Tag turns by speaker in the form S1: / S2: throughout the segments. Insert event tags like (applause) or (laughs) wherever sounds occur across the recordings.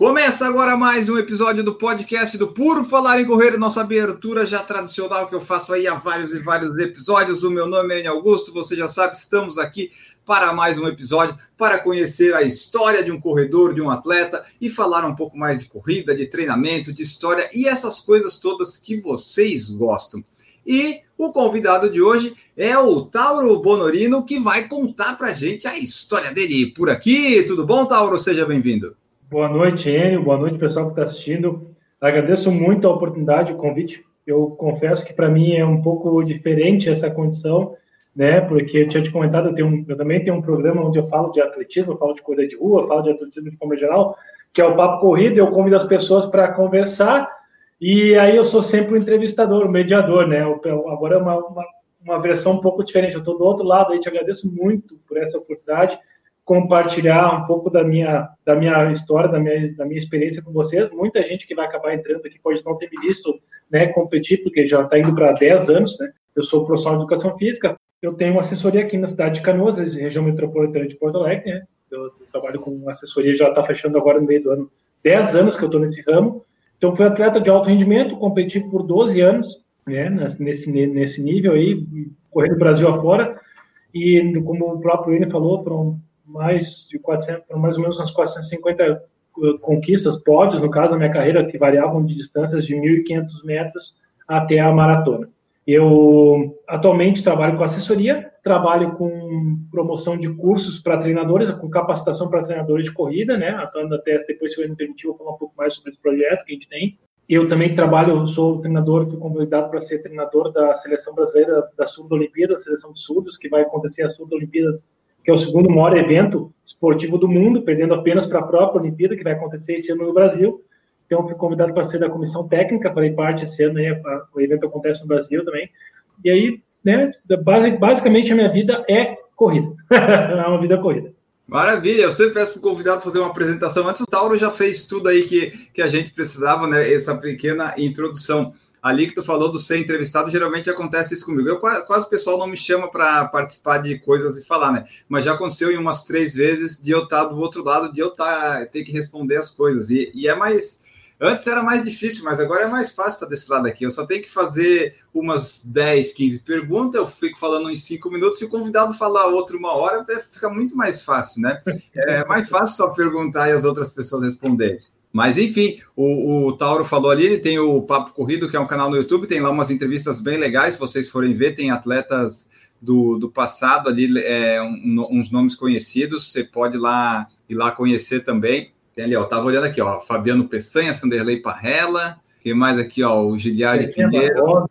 S1: Começa agora mais um episódio do podcast do Puro Falar em Correr, nossa abertura já tradicional que eu faço aí há vários e vários episódios. O meu nome é Enio Augusto, você já sabe, estamos aqui para mais um episódio para conhecer a história de um corredor, de um atleta e falar um pouco mais de corrida, de treinamento, de história e essas coisas todas que vocês gostam. E o convidado de hoje é o Tauro Bonorino, que vai contar para gente a história dele por aqui. Tudo bom, Tauro? Seja bem-vindo.
S2: Boa noite, Enio. Boa noite, pessoal que está assistindo. Agradeço muito a oportunidade, o convite. Eu confesso que para mim é um pouco diferente essa condição, né? Porque eu tinha te comentado, eu, tenho, eu também tenho um programa onde eu falo de atletismo, falo de corrida de rua, falo de atletismo de forma geral, que é o Papo Corrida. Eu convido as pessoas para conversar e aí eu sou sempre o entrevistador, o mediador, né? Agora é uma, uma, uma versão um pouco diferente. Eu estou do outro lado aí, te agradeço muito por essa oportunidade compartilhar um pouco da minha, da minha história, da minha, da minha experiência com vocês. Muita gente que vai acabar entrando aqui pode não ter me visto né, competir, porque já está indo para 10 anos. Né? Eu sou profissional de educação física. Eu tenho uma assessoria aqui na cidade de Canoas, região metropolitana de Porto Alegre. Né? Eu, eu trabalho com assessoria, já está fechando agora no meio do ano. 10 anos que eu estou nesse ramo. Então, fui atleta de alto rendimento, competi por 12 anos né, nesse, nesse nível aí, correndo Brasil afora. E, como o próprio Ine falou, foram mais de 400, mais ou menos umas 450 eh, conquistas, pódios, no caso da minha carreira, que variavam de distâncias de 1.500 metros até a maratona. Eu atualmente trabalho com assessoria, trabalho com promoção de cursos para treinadores, com capacitação para treinadores de corrida, né? Atuando até depois, se o me permitiu, vou falar um pouco mais sobre esse projeto que a gente tem. Eu também trabalho, sou treinador, fui convidado para ser treinador da seleção brasileira da Surda Olimpíada, seleção de surdos, que vai acontecer a Surda Olimpíadas que é o segundo maior evento esportivo do mundo, perdendo apenas para a própria Olimpíada, que vai acontecer esse ano no Brasil. Então, fui convidado para ser da comissão técnica, farei parte esse ano, o evento acontece no Brasil também. E aí, né, basicamente a minha vida é corrida, (laughs) é uma vida corrida.
S1: Maravilha, eu sempre peço para o convidado fazer uma apresentação. Antes, o Tauro já fez tudo aí que, que a gente precisava, né? Essa pequena introdução ali que tu falou do ser entrevistado, geralmente acontece isso comigo. Eu quase o pessoal não me chama para participar de coisas e falar, né? Mas já aconteceu em umas três vezes de eu estar do outro lado, de eu estar ter que responder as coisas. E, e é mais. Antes era mais difícil, mas agora é mais fácil estar desse lado aqui. Eu só tenho que fazer umas 10, 15 perguntas, eu fico falando em 5 minutos, se o convidado falar outra uma hora, fica muito mais fácil, né? É mais fácil só perguntar e as outras pessoas responderem. Mas enfim, o, o, Tauro falou ali, tem o Papo Corrido, que é um canal no YouTube, tem lá umas entrevistas bem legais, se vocês forem ver, tem atletas do, do passado ali, é, um, uns nomes conhecidos, você pode lá ir lá conhecer também. Tem ali, ó, tava olhando aqui, ó, Fabiano Peçanha, Sanderlei Parrella, tem mais aqui, ó, o Giliari Pinheiro.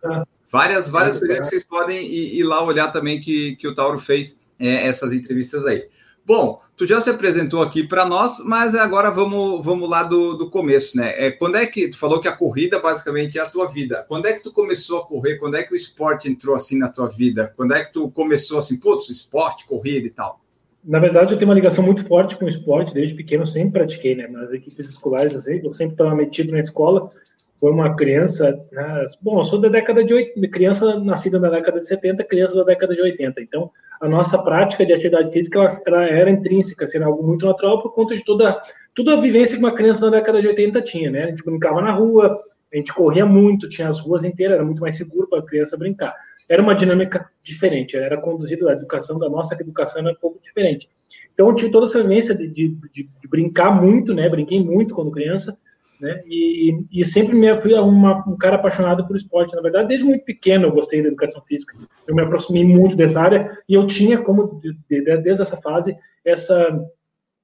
S1: Várias, várias coisas que vocês podem ir, ir, lá olhar também que, que o Tauro fez é, essas entrevistas aí. Bom, tu já se apresentou aqui para nós, mas agora vamos, vamos lá do, do começo, né? É, quando é que tu falou que a corrida basicamente é a tua vida? Quando é que tu começou a correr? Quando é que o esporte entrou assim na tua vida? Quando é que tu começou assim, putz, esporte, corrida e tal?
S2: Na verdade, eu tenho uma ligação muito forte com o esporte, desde pequeno eu sempre pratiquei, né? Nas equipes escolares, eu sempre estava metido na escola. Foi uma criança, né? bom, eu sou da década de 80, criança nascida na década de 70, criança da década de 80, então a nossa prática de atividade física ela, ela era intrínseca, assim, era algo muito natural por conta de toda, toda a vivência que uma criança na década de 80 tinha, né? A gente brincava na rua, a gente corria muito, tinha as ruas inteiras, era muito mais seguro para a criança brincar. Era uma dinâmica diferente, era conduzido, a educação da nossa educação era um pouco diferente. Então, eu tive toda essa vivência de, de, de, de brincar muito, né? Brinquei muito quando criança, né? E, e sempre me fui uma, um cara apaixonado por esporte. Na verdade, desde muito pequeno eu gostei da educação física. Eu me aproximei muito dessa área e eu tinha como desde essa fase essa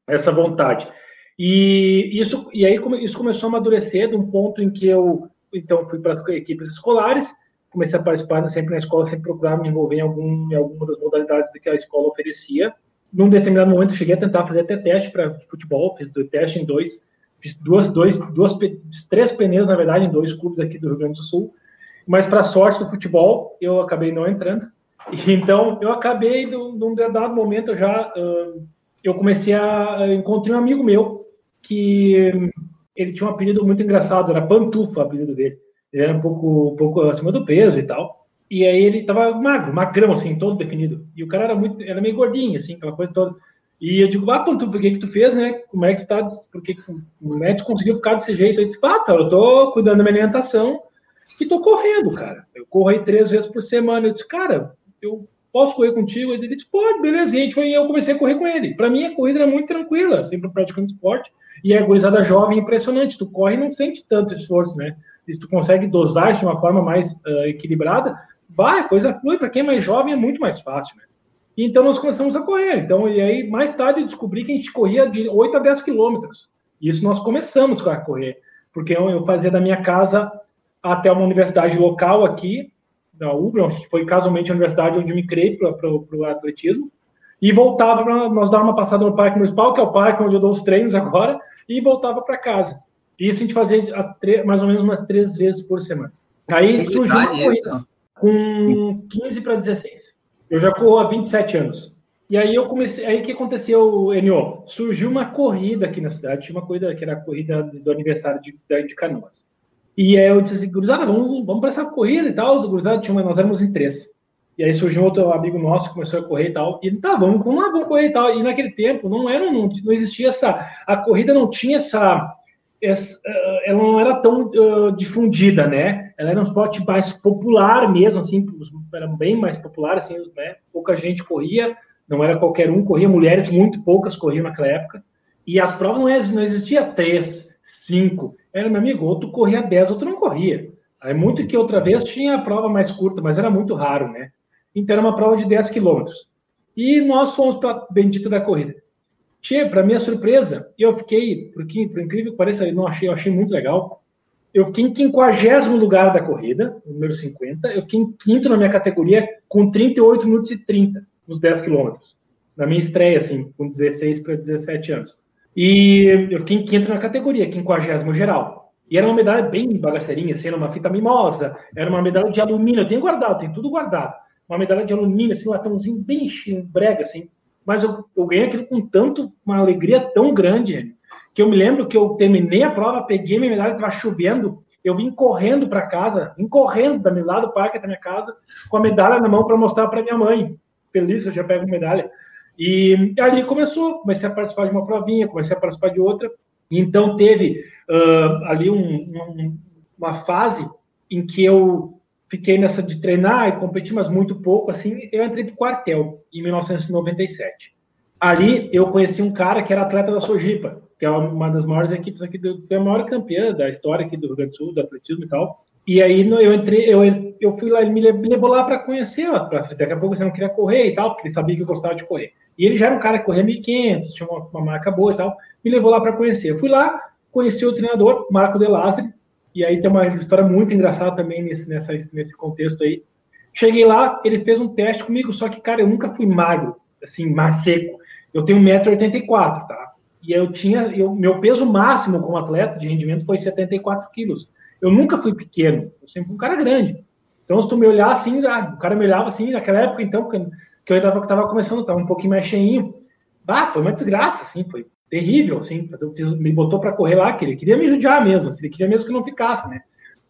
S2: essa vontade. E isso e aí isso começou a amadurecer de um ponto em que eu então fui para as equipes escolares, comecei a participar sempre na escola, sempre procurar me envolver em algum em alguma das modalidades que a escola oferecia. Num determinado momento cheguei a tentar fazer até teste para futebol, fiz teste em dois duas, dois, duas, três pneus, na verdade, em dois clubes aqui do Rio Grande do Sul. Mas, para sorte do futebol, eu acabei não entrando. Então, eu acabei, num dado momento, eu já eu comecei a encontrei um amigo meu que ele tinha um apelido muito engraçado, era Pantufa, o apelido dele. Ele era um pouco, um pouco acima do peso e tal. E aí ele tava magro, magrão, assim, todo definido. E o cara era muito, era meio gordinho, assim, aquela coisa toda. E eu digo, ah, Pantufa, o que que tu fez, né? Como é que tu tá, porque o médico conseguiu ficar desse jeito? Aí disse, ah, cara, eu tô cuidando da minha alimentação e tô correndo, cara. Eu corro aí três vezes por semana. Eu disse, cara, eu posso correr contigo? Ele disse, pode, beleza. E a gente foi, eu comecei a correr com ele. Para mim, a corrida era muito tranquila, sempre praticando esporte. E a gurizada jovem é impressionante. Tu corre e não sente tanto esforço, né? Se tu consegue dosar de uma forma mais uh, equilibrada, vai, a coisa flui. Para quem é mais jovem é muito mais fácil, né? Então nós começamos a correr. Então, e aí, mais tarde, eu descobri que a gente corria de 8 a 10 quilômetros. Isso nós começamos a correr. Porque eu, eu fazia da minha casa até uma universidade local aqui, da UBRA, que foi casualmente a universidade onde eu me criei para o atletismo, e voltava para nós dar uma passada no Parque Municipal, que é o parque onde eu dou os treinos agora, e voltava para casa. Isso a gente fazia mais ou menos umas três vezes por semana. Aí surgiu uma corrida com 15 para 16. Eu já corro há 27 anos. E aí eu comecei, aí que aconteceu, Enio? Surgiu uma corrida aqui na cidade, tinha uma corrida que era a corrida do aniversário de, de Canoas. E aí eu disse assim, gurizada, vamos, vamos para essa corrida e tal. Os gurizada, nós éramos em três. E aí surgiu outro amigo nosso começou a correr e tal. E tá, vamos, vamos lá, vamos correr e tal. E naquele tempo não era, não, não existia essa. A corrida não tinha essa. Eh, ela não era tão uh, difundida, né? Ela era um esporte mais popular mesmo, assim, era bem mais popular, assim, né? Pouca gente corria, não era qualquer um, corria mulheres, muito poucas corriam naquela época. E as provas não, não existia três, cinco. Era, meu amigo, outro corria dez, outro não corria. Aí muito que outra vez tinha a prova mais curta, mas era muito raro, né? Então era uma prova de 10 quilômetros. E nós fomos para a bendita da corrida. Che, para minha surpresa, eu fiquei, porque, por incrível que pareça, eu não achei, eu achei muito legal. Eu fiquei em 50 lugar da corrida, número 50. Eu fiquei em quinto na minha categoria, com 38 minutos e 30, nos 10 quilômetros. Na minha estreia, assim, com 16 para 17 anos. E eu fiquei em quinto na categoria, 50 geral. E era uma medalha bem bagaceirinha, assim, era uma fita mimosa, era uma medalha de alumínio, eu tenho guardado, tem tudo guardado uma medalha de alumínio, assim, latãozinho bem brega, assim. Mas eu, eu ganhei aquilo com tanto, uma alegria tão grande, que eu me lembro que eu terminei a prova, peguei minha medalha, estava chovendo, eu vim correndo para casa, vim correndo da lá do parque da minha casa, com a medalha na mão para mostrar para minha mãe. Feliz que eu já pego medalha. E ali começou, comecei a participar de uma provinha, comecei a participar de outra. Então teve uh, ali um, um, uma fase em que eu fiquei nessa de treinar e competir, mas muito pouco, assim, eu entrei para o quartel, em 1997. Ali, eu conheci um cara que era atleta da Sojipa, que é uma das maiores equipes aqui, do, foi a maior campeã da história aqui do Rio Grande do Sul, do atletismo e tal. E aí, eu entrei, eu, eu fui lá, ele me levou lá para conhecer, ó, pra, daqui a pouco você não queria correr e tal, porque ele sabia que eu gostava de correr. E ele já era um cara que corria 1.500, tinha uma, uma marca boa e tal, me levou lá para conhecer. Eu fui lá, conheci o treinador, Marco De e aí tem uma história muito engraçada também nesse, nessa, nesse contexto aí. Cheguei lá, ele fez um teste comigo, só que, cara, eu nunca fui magro, assim, seco. Eu tenho 1,84m, tá? E eu tinha, eu, meu peso máximo como atleta de rendimento foi 74 quilos. Eu nunca fui pequeno, eu sempre fui um cara grande. Então, se tu me olhar assim, ah, o cara me olhava assim, naquela época, então, que eu ainda estava começando, estava um pouquinho mais cheinho. Ah, foi uma desgraça, assim, foi terrível, assim, me botou para correr lá, que ele queria me judiar mesmo, assim, ele queria mesmo que eu não ficasse, né?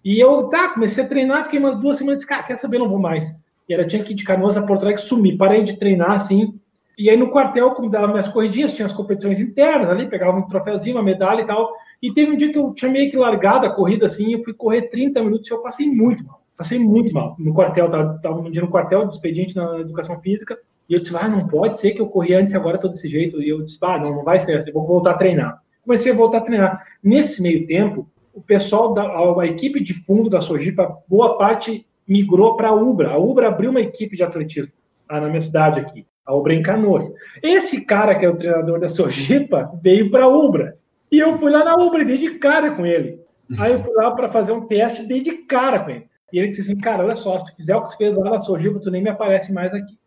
S2: E eu, tá, comecei a treinar, fiquei umas duas semanas, cara, quer saber, não vou mais. E era, tinha que ir de Canoas a Porto Alegre, sumi, parei de treinar, assim, e aí no quartel, como dava minhas corridinhas, tinha as competições internas ali, pegava um troféuzinho, uma medalha e tal, e teve um dia que eu tinha meio que largado a corrida, assim, eu fui correr 30 minutos e eu passei muito mal, passei muito mal. No quartel, tava, tava um dia no quartel, de expediente na educação física, e eu disse, ah, não pode ser que eu corri antes e agora estou desse jeito. E eu disse, ah, não, não vai ser assim, vou voltar a treinar. Comecei a voltar a treinar. Nesse meio tempo, o pessoal da a, a equipe de fundo da Sojipa, boa parte migrou para a Ubra. A Ubra abriu uma equipe de atletismo lá na minha cidade aqui, a Ubra em Canoas. Esse cara que é o treinador da Sojipa veio para a Ubra. E eu fui lá na Ubra e dei de cara com ele. Aí eu fui lá para fazer um teste e dei de cara com ele. E ele disse assim, cara, olha só, se tu fizer o que tu fez lá na Sojipa, tu nem me aparece mais aqui.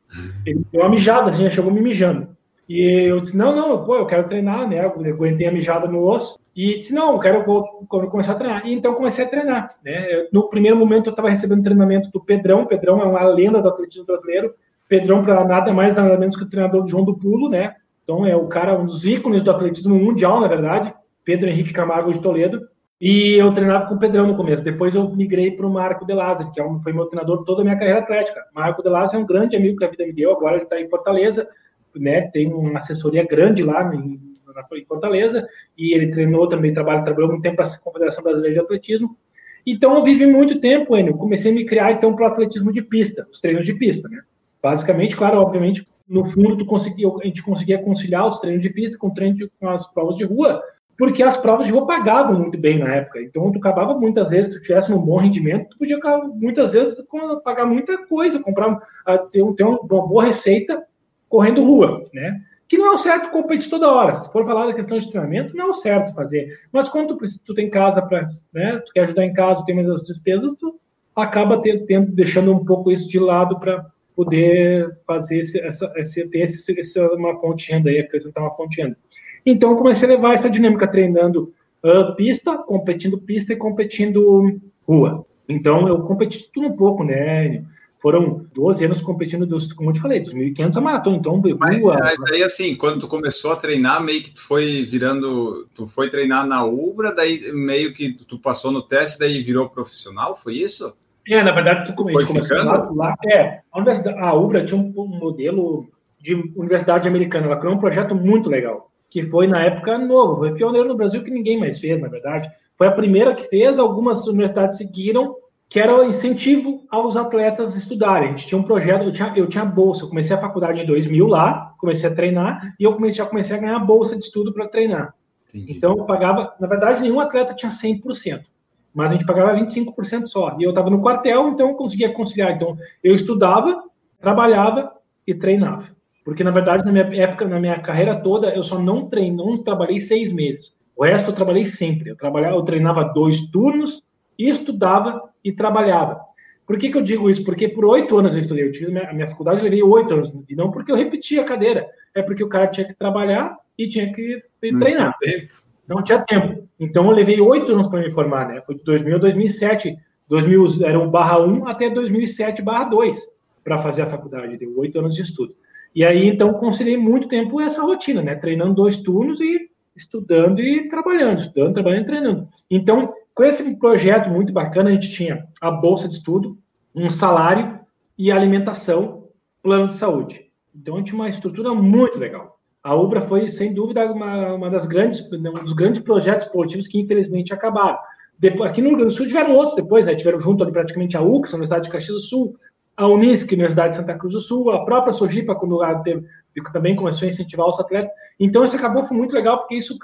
S2: Ele deu uma mijada, assim, chegou me mijando. E eu disse, não, não, pô, eu quero treinar, né? Eu aguentei a mijada no osso. E disse, não, eu quero começar a treinar. E então comecei a treinar, né? No primeiro momento eu estava recebendo treinamento do Pedrão. Pedrão é uma lenda do atletismo brasileiro. Pedrão, para nada mais, nada menos que o treinador João do Pulo, né? Então, é o cara, um dos ícones do atletismo mundial, na verdade, Pedro Henrique Camargo de Toledo. E eu treinava com o Pedrão no começo. Depois eu migrei para o Marco de Lázaro, que é foi meu treinador toda a minha carreira atlética. Marco de Lázaro é um grande amigo que a vida me deu. Agora ele está em Fortaleza, né? Tem uma assessoria grande lá em, em Fortaleza. E ele treinou também, trabalha, trabalhou muito tempo para a Confederação Brasileira de Atletismo. Então eu vivi muito tempo, Enio. Comecei a me criar então para o atletismo de pista, os treinos de pista, né? Basicamente, claro, obviamente, no fundo tu conseguia, a gente conseguia conciliar os treinos de pista com, treino de, com as provas de rua, porque as provas de rua pagavam muito bem na época. Então, tu acabava muitas vezes, tu tivesse um bom rendimento, tu podia muitas vezes pagar muita coisa, comprar, ter, ter uma boa receita correndo rua, né? Que não é o certo competir toda hora. Se tu for falar da questão de treinamento, não é o certo fazer. Mas quando tu, tu tem casa para, né? Tu quer ajudar em casa, tem mais as despesas, tu acaba ter, tendo, deixando um pouco isso de lado para poder fazer esse, essa, esse, ter esse, uma fonte de renda aí, acrescentar uma fonte de renda. Então, comecei a levar essa dinâmica treinando uh, pista, competindo pista e competindo rua. Então, eu competi tudo um pouco, né? Foram 12 anos competindo, dos, como eu te falei, 2.500 a maratona, então rua...
S1: Mas, mas aí, assim, quando tu começou a treinar, meio que tu foi virando... Tu foi treinar na Ubra, daí meio que tu passou no teste, daí virou profissional, foi isso?
S2: É, na verdade, tu, começou lá, lá, É, a, a Ubra tinha um, um modelo de universidade americana, ela criou um projeto muito legal que foi na época novo, foi pioneiro no Brasil que ninguém mais fez, na verdade. Foi a primeira que fez, algumas universidades seguiram, que era o incentivo aos atletas estudarem. A gente tinha um projeto, eu tinha, eu tinha bolsa, eu comecei a faculdade em 2000 lá, comecei a treinar, e eu comecei, já comecei a ganhar bolsa de estudo para treinar. Entendi. Então, eu pagava, na verdade, nenhum atleta tinha 100%, mas a gente pagava 25% só. E eu estava no quartel, então eu conseguia conciliar. Então, eu estudava, trabalhava e treinava. Porque, na verdade, na minha época, na minha carreira toda, eu só não treinei, não trabalhei seis meses. O resto eu trabalhei sempre. Eu, trabalhava, eu treinava dois turnos, estudava e trabalhava. Por que, que eu digo isso? Porque por oito anos eu estudei. Eu tive a minha faculdade, eu levei oito anos. E não porque eu repetia a cadeira. É porque o cara tinha que trabalhar e tinha que treinar. Não tinha tempo. Não tinha tempo. Então eu levei oito anos para me formar, né? Foi de 2000 a 2007. 2000 era um barra 1 até 2007 barra 2 para fazer a faculdade. Deu oito anos de estudo. E aí, então, conciliei muito tempo essa rotina, né? Treinando dois turnos e estudando e trabalhando, estudando, trabalhando e treinando. Então, com esse projeto muito bacana, a gente tinha a bolsa de estudo, um salário e alimentação, plano de saúde. Então, a gente tinha uma estrutura muito legal. A Ubra foi, sem dúvida, uma, uma das grandes, um dos grandes projetos esportivos que, infelizmente, acabaram. Depois, aqui no Rio Grande do Sul tiveram outros depois, né? Tiveram junto ali praticamente a UX, a Universidade de Caxias do Sul, a Unisc, Universidade de Santa Cruz do Sul, a própria Sojipa, quando teve, também começou a incentivar os atletas. Então, isso acabou, foi muito legal, porque isso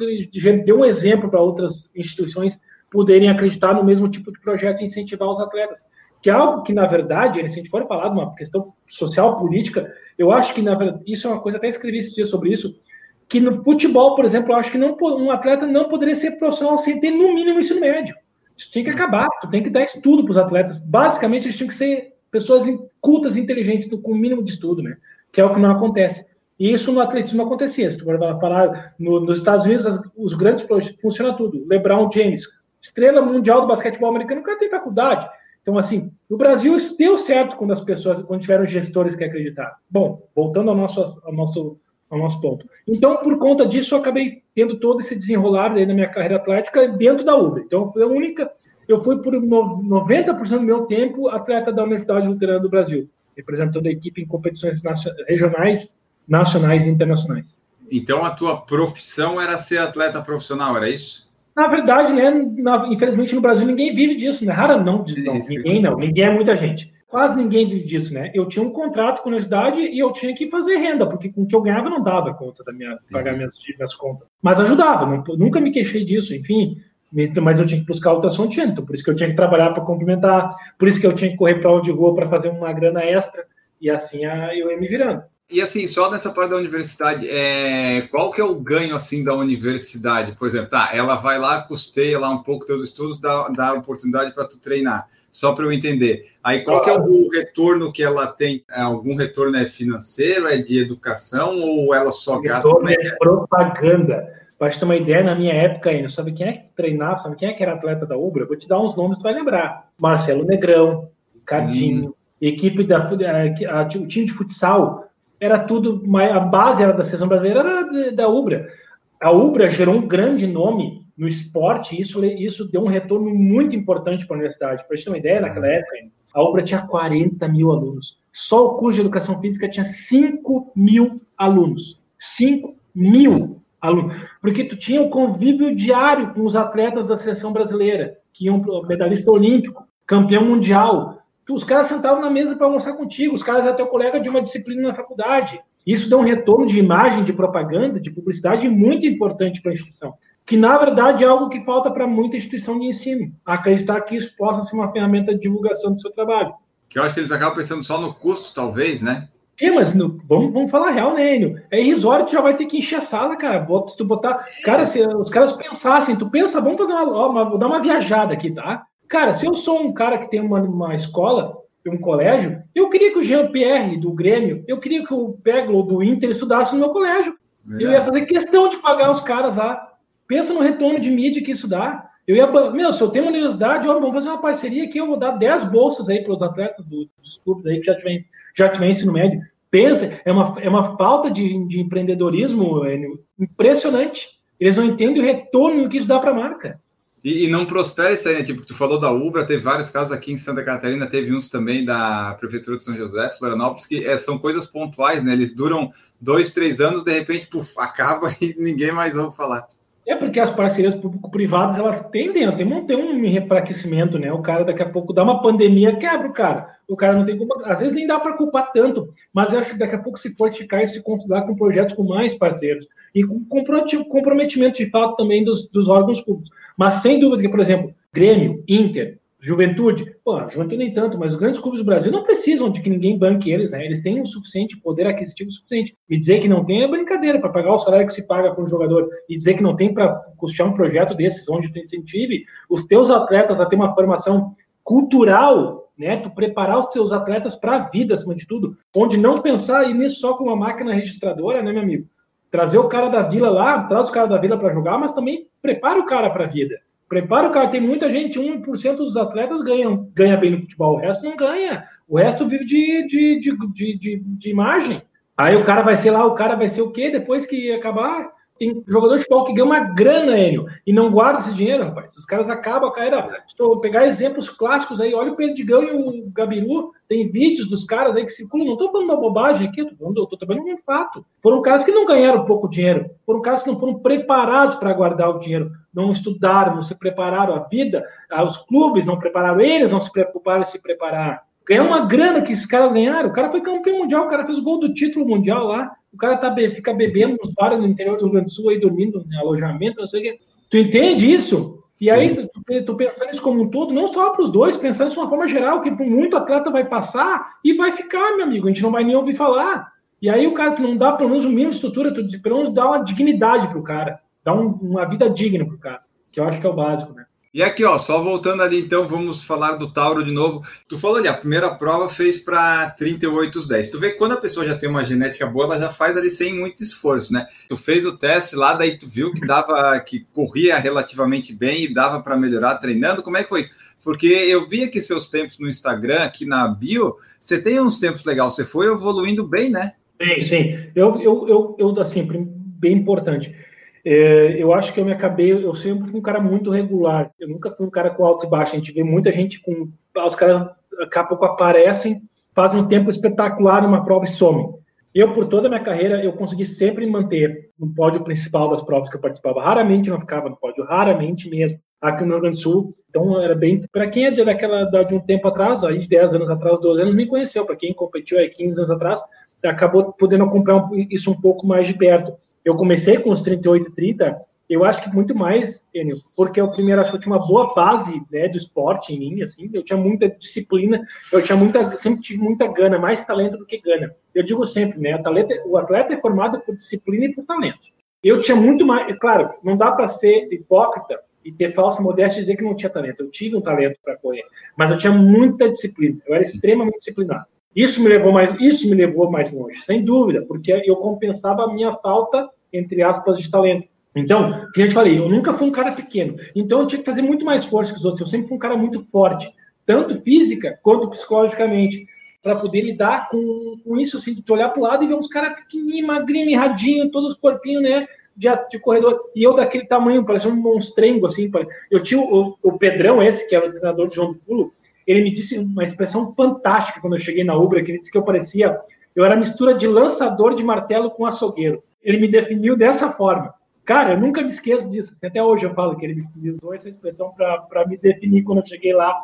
S2: deu um exemplo para outras instituições poderem acreditar no mesmo tipo de projeto e incentivar os atletas. Que é algo que, na verdade, se a gente for falar de uma questão social, política, eu acho que, na verdade, isso é uma coisa, até escrevi esse dia sobre isso, que no futebol, por exemplo, eu acho que não, um atleta não poderia ser profissional sem ter, no mínimo, ensino médio. Isso tem que acabar, tu tem que dar estudo para os atletas. Basicamente, eles tinham que ser pessoas cultas, inteligentes, com o mínimo de estudo, né? Que é o que não acontece. E isso no atletismo acontecia. Se tu falar no, nos Estados Unidos, as, os grandes projetos, funciona tudo. LeBron James, estrela mundial do basquetebol americano, nunca tem faculdade. Então, assim, no Brasil isso deu certo quando as pessoas, quando tiveram gestores que acreditaram. Bom, voltando ao nosso, ao nosso, ao nosso ponto. Então, por conta disso, eu acabei tendo todo esse desenrolar aí na minha carreira atlética dentro da UBA. Então, foi a única eu fui por 90% do meu tempo atleta da Universidade Luterana do Brasil, representando a equipe em competições regionais, nacionais e internacionais.
S1: Então a tua profissão era ser atleta profissional, era isso?
S2: Na verdade, né, na, infelizmente no Brasil ninguém vive disso, né? Rara não, não ninguém não, ninguém é muita gente. Quase ninguém vive disso, né? Eu tinha um contrato com a universidade e eu tinha que fazer renda, porque com o que eu ganhava não dava conta da minha pagar minhas, minhas contas. Mas ajudava, não, nunca me queixei disso, enfim mas eu tinha que buscar ultrassom de então por isso que eu tinha que trabalhar para complementar, por isso que eu tinha que correr para de rua para fazer uma grana extra, e assim eu ia me virando.
S1: E assim, só nessa parte da universidade, é... qual que é o ganho assim da universidade? Por exemplo, tá, ela vai lá, custeia lá um pouco teus estudos, dá, dá oportunidade para tu treinar. Só para eu entender. Aí, qual que é o retorno que ela tem? É algum retorno é financeiro, é de educação ou ela só gasta?
S2: É, é propaganda. Para te ter uma ideia, na minha época ainda, sabe quem é que treinava, sabe quem é que era atleta da Ubra? vou te dar uns nomes, tu vai lembrar. Marcelo Negrão, Cadinho, hum. equipe da a, a, o time de futsal, era tudo, a base era da seleção brasileira, era da Ubra. A Ubra gerou um grande nome no esporte, e isso, isso deu um retorno muito importante para a universidade. Para a gente ter uma ideia, naquela época, a Ubra tinha 40 mil alunos. Só o curso de educação física tinha 5 mil alunos. 5 mil alunos. Porque tu tinha o um convívio diário com os atletas da seleção brasileira, que iam medalhista olímpico, campeão mundial. Tu, os caras sentavam na mesa para almoçar contigo, os caras eram teu colega de uma disciplina na faculdade. Isso deu um retorno de imagem, de propaganda, de publicidade muito importante para a instituição. Que, na verdade, é algo que falta para muita instituição de ensino. Acreditar que isso possa ser uma ferramenta de divulgação do seu trabalho.
S1: Que eu acho que eles acabam pensando só no custo, talvez, né?
S2: Sim, mas no, vamos, vamos falar real, né, Enio? É irrisório, tu já vai ter que encher a sala, cara. se tu botar. Cara, se os caras pensassem, tu pensa, vamos fazer uma, uma. Vou dar uma viajada aqui, tá? Cara, se eu sou um cara que tem uma, uma escola, um colégio, eu queria que o Jean-Pierre do Grêmio, eu queria que o Peglo do Inter estudasse no meu colégio. Verdade. Eu ia fazer questão de pagar os caras lá. Pensa no retorno de mídia que isso dá. Eu ia, meu, se eu tenho uma universidade, ó, vamos fazer uma parceria aqui, eu vou dar 10 bolsas aí para os atletas do, dos clubes aí que já tiver, já tiver ensino médio. Pensa, é uma, é uma falta de, de empreendedorismo impressionante. Eles não entendem o retorno que isso dá para a marca.
S1: E, e, não prospera isso aí, né? Tipo, tu falou da Ubra, teve vários casos aqui em Santa Catarina, teve uns também da Prefeitura de São José, Florianópolis, que é, são coisas pontuais, né? Eles duram dois, três anos, de repente, puf, acaba (laughs) e ninguém mais ouve falar.
S2: É porque as parcerias público-privadas elas tendem a ter, ter um refraquecimento, né? O cara daqui a pouco dá uma pandemia, quebra o cara. O cara não tem culpa, às vezes nem dá para culpar tanto, mas acho que daqui a pouco se fortificar e se configurar com projetos com mais parceiros e com comprometimento de fato também dos, dos órgãos públicos. Mas sem dúvida que, por exemplo, Grêmio, Inter, Juventude, pô, Juventude nem tanto, mas os grandes clubes do Brasil não precisam de que ninguém banque eles, né? Eles têm o suficiente poder aquisitivo suficiente. E dizer que não tem é brincadeira para pagar o salário que se paga com o jogador e dizer que não tem para custear um projeto desses onde tu incentive os teus atletas a ter uma formação cultural, né? Tu preparar os teus atletas para a vida, acima de tudo, onde não pensar e nem só com uma máquina registradora, né, meu amigo? Trazer o cara da vila lá, traz o cara da vila para jogar, mas também prepara o cara para a vida. Prepara o cara, tem muita gente, 1% dos atletas ganham, ganha bem no futebol, o resto não ganha. O resto vive de, de, de, de, de, de imagem. Aí o cara vai ser lá, o cara vai ser o quê? Depois que acabar, tem jogador de futebol que ganha uma grana, Enio, e não guarda esse dinheiro, rapaz. Os caras acabam a carreira. Estou pegar exemplos clássicos aí, olha o Perdigão e o Gabiru, tem vídeos dos caras aí que circulam. Não estou falando uma bobagem aqui, estou trabalhando um fato. Foram caras que não ganharam pouco dinheiro, foram caras que não foram preparados para guardar o dinheiro, não estudaram, não se prepararam a vida, os clubes não prepararam eles, não se preocuparam em se preparar ganhar uma grana que esses caras ganharam. O cara foi campeão mundial, o cara fez o gol do título mundial lá. O cara tá, fica bebendo nos bares no interior do Rio Grande do Sul, aí dormindo em alojamento, não sei o quê. Tu entende isso? E aí, tu, tu pensando isso como um todo, não só para os dois, pensando isso de uma forma geral, que muito atleta vai passar e vai ficar, meu amigo. A gente não vai nem ouvir falar. E aí, o cara que não dá pelo menos o mínimo de estrutura, tu pelo menos dá uma dignidade para o cara, dá um, uma vida digna para o cara, que eu acho que é o básico, né?
S1: E aqui, ó, só voltando ali, então, vamos falar do Tauro de novo. Tu falou ali, a primeira prova fez para 38 os 10. Tu vê quando a pessoa já tem uma genética boa, ela já faz ali sem muito esforço, né? Tu fez o teste lá, daí tu viu que dava, que corria relativamente bem e dava para melhorar treinando. Como é que foi isso? Porque eu vi aqui seus tempos no Instagram, aqui na bio, você tem uns tempos legais, você foi evoluindo bem, né?
S2: Sim, sim. Eu, eu, eu, eu assim, bem importante. É, eu acho que eu me acabei, eu sempre fui um cara muito regular. Eu nunca fui um cara com altos e baixos. A gente vê muita gente com. Os caras daqui a pouco aparecem, fazem um tempo espetacular numa prova e somem. Eu, por toda a minha carreira, eu consegui sempre manter no pódio principal das provas que eu participava. Raramente não ficava no pódio, raramente mesmo, aqui no Rio Grande do Sul. Então, era bem. Para quem é daquela, de um tempo atrás, aí 10 anos atrás, 12 anos, me conheceu. Para quem competiu aí 15 anos atrás, acabou podendo acompanhar isso um pouco mais de perto. Eu comecei com os 38 e 30, eu acho que muito mais, Enio, porque eu primeiro acho que eu tinha uma boa base né, de esporte em mim, assim, eu tinha muita disciplina, eu tinha muita, sempre tive muita gana, mais talento do que gana. Eu digo sempre, né, atleta, o atleta é formado por disciplina e por talento. Eu tinha muito mais, claro, não dá para ser hipócrita e ter falsa modéstia e dizer que não tinha talento. Eu tive um talento para correr, mas eu tinha muita disciplina. Eu era extremamente disciplinado. Isso me levou mais, isso me levou mais longe, sem dúvida, porque eu compensava a minha falta, entre aspas, de talento. Então, que eu te falei, eu nunca fui um cara pequeno, então eu tinha que fazer muito mais força que os outros. Eu sempre fui um cara muito forte, tanto física quanto psicologicamente. para poder lidar com, com isso, assim, de tu olhar para o lado e ver uns caras pequenininhos, magrinhos, mirradinhos, todos os corpinhos, né? De, de, corredor. E eu daquele tamanho, parecia um monstrengo, assim. Eu tinha o, o Pedrão, esse, que era o treinador de João do Pulo, ele me disse uma expressão fantástica quando eu cheguei na Ubra, que ele disse que eu parecia, eu era mistura de lançador de martelo com açougueiro. Ele me definiu dessa forma. Cara, eu nunca me esqueço disso. Assim, até hoje eu falo que ele me usou essa expressão para me definir quando eu cheguei lá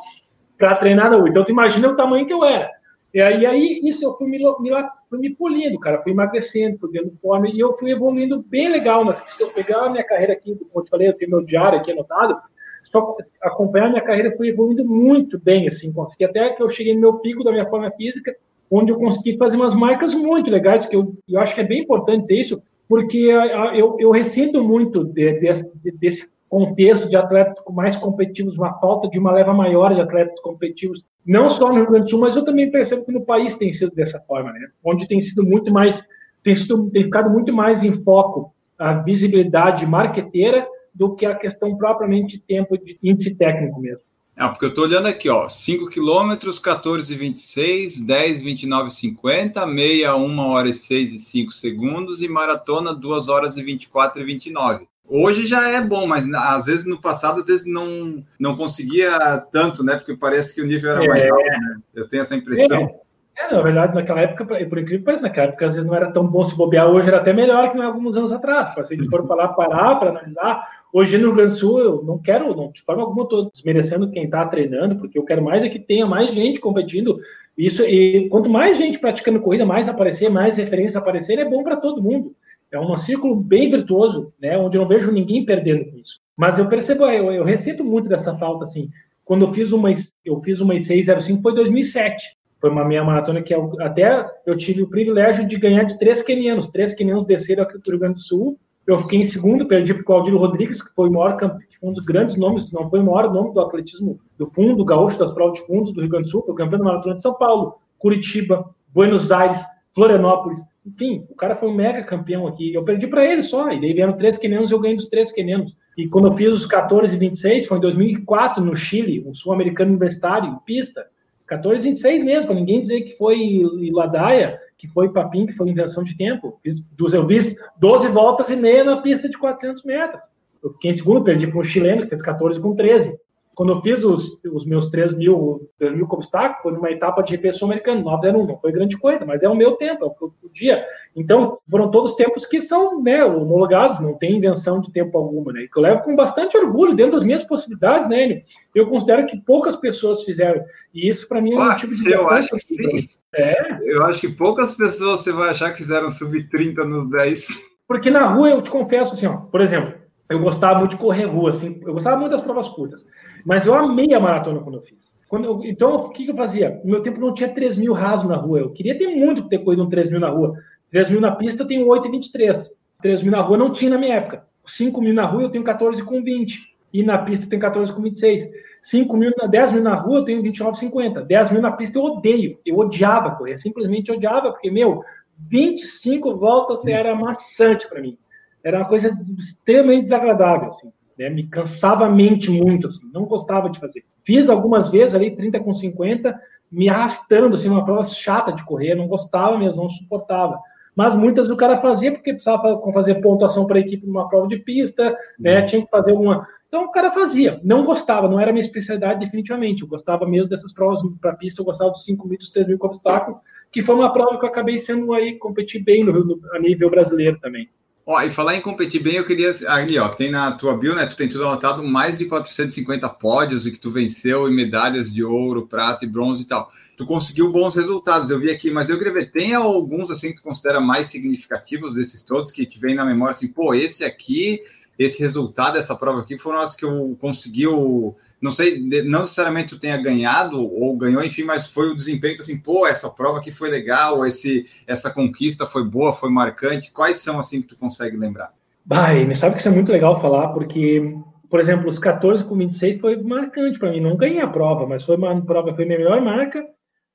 S2: para treinar na Ubra. Então, tu imagina o tamanho que eu era. E aí, aí isso eu fui me, me, fui me polindo, cara, fui emagrecendo, fui dando forma, e eu fui evoluindo bem legal. Né? Se eu pegar a minha carreira aqui, como eu te falei, eu tenho meu diário aqui anotado, só acompanhar a minha carreira, fui evoluindo muito bem, assim, consegui até que eu cheguei no meu pico da minha forma física, onde eu consegui fazer umas marcas muito legais, que eu, eu acho que é bem importante isso, porque eu, eu ressinto muito de, de, desse contexto de atletas mais competitivos, uma falta de uma leva maior de atletas competitivos, não só no Rio Grande do Sul, mas eu também percebo que no país tem sido dessa forma, né? Onde tem sido muito mais, tem, sido, tem ficado muito mais em foco a visibilidade marqueteira do que a questão propriamente de tempo de índice técnico mesmo.
S1: É, porque eu estou olhando aqui, ó, 5 quilômetros, 14,26, 10, 29,50, meia, 1 hora e 6 e 5 segundos e maratona 2 horas e 24 e 29. Hoje já é bom, mas às vezes no passado, às vezes não, não conseguia tanto, né? Porque parece que o nível era é. mais alto, né? Eu tenho essa impressão.
S2: É. É, na verdade, naquela época, por incrível que pareça, naquela época às vezes não era tão bom se bobear, hoje era até melhor que alguns anos atrás. Se a gente for (laughs) falar, parar para analisar, hoje no Rio Grande do Sul eu não quero, não, de forma alguma, estou desmerecendo quem está treinando, porque eu quero mais é que tenha mais gente competindo. Isso, e quanto mais gente praticando corrida, mais aparecer, mais referências aparecer, é bom para todo mundo. É um círculo bem virtuoso, né, onde eu não vejo ninguém perdendo com isso. Mas eu percebo, eu, eu ressinto muito dessa falta, assim. Quando eu fiz uma, eu fiz uma 605 foi 2007. Foi uma meia maratona que eu, até eu tive o privilégio de ganhar de três quenianos. Três quenianos desceram aqui do Rio Grande do Sul. Eu fiquei em segundo, perdi para o Claudio Rodrigues, que foi maior um dos grandes nomes, não foi o maior nome do atletismo do fundo, gaúcho, das provas de fundo do Rio Grande do Sul, foi campeão da maratona de São Paulo, Curitiba, Buenos Aires, Florianópolis. Enfim, o cara foi um mega campeão aqui. Eu perdi para ele só, e daí vieram três quenianos e eu ganhei dos três quenianos. E quando eu fiz os 14 e 26, foi em 2004, no Chile, um sul-americano universitário, pista. 14, 26 mesmo, para ninguém dizer que foi Ladaia, que foi papim, que foi invenção de tempo. Fiz, eu fiz 12 voltas e meia na pista de 400 metros. Eu fiquei em segundo, perdi para um chileno, que fez 14 com 13. Quando eu fiz os, os meus 3 mil, 3 mil como obstáculo, foi numa etapa de GP sul-americano, 901, não foi grande coisa, mas é o meu tempo, é o, dia. Então, foram todos tempos que são né, homologados, não tem invenção de tempo alguma, né? Que eu levo com bastante orgulho, dentro das minhas possibilidades, né? Eu considero que poucas pessoas fizeram. E isso, para mim, é um ah, tipo de.
S1: Eu acho que sim. É. Eu acho que poucas pessoas você vai achar que fizeram sub-30 nos 10.
S2: Porque na rua, eu te confesso assim, ó, por exemplo, eu gostava muito de correr rua, assim, eu gostava muito das provas curtas. Mas eu amei a maratona quando eu fiz. Quando eu, então, o que, que eu fazia? No meu tempo não tinha 3 mil raso na rua. Eu queria ter muito ter corrido um 3 mil na rua. 3 mil na pista eu tenho 8,23. 3 mil na rua não tinha na minha época. 5 mil na rua eu tenho 14,20. E na pista eu tenho 14,26. 5 mil, 10 mil na rua eu tenho 29,50. 10 mil na pista eu odeio. Eu odiava correr. Simplesmente odiava, porque, meu, 25 voltas era maçante para mim. Era uma coisa extremamente desagradável, assim né? Me cansava a mente muito, assim, não gostava de fazer. Fiz algumas vezes ali 30 com 50, me arrastando, assim, uma prova chata de correr, não gostava mesmo, não suportava. Mas muitas o cara fazia porque precisava fazer pontuação para a equipe numa prova de pista, né? Uhum. Tinha que fazer uma. Então o cara fazia. Não gostava, não era minha especialidade definitivamente. Eu gostava mesmo dessas provas para pista, eu gostava dos 5 mil, dos 3 mil com obstáculo, que foi uma prova que eu acabei sendo aí, competir bem no, no, a nível brasileiro também.
S1: Ó, e falar em competir bem, eu queria. Ali, ó, tem na tua bio, né? Tu tem tudo anotado mais de 450 pódios e que tu venceu em medalhas de ouro, prata e bronze e tal. Tu conseguiu bons resultados, eu vi aqui, mas eu queria ver, tem alguns assim que tu considera mais significativos desses todos que te vem na memória assim, pô, esse aqui, esse resultado dessa prova aqui foram as que eu consegui o não sei, não necessariamente tu tenha ganhado ou ganhou, enfim, mas foi o desempenho assim, pô, essa prova aqui foi legal, esse, essa conquista foi boa, foi marcante. Quais são assim que tu consegue lembrar?
S2: Vai, me sabe que isso é muito legal falar, porque, por exemplo, os 14 com 26 foi marcante para mim. Não ganhei a prova, mas foi uma prova, foi minha melhor marca,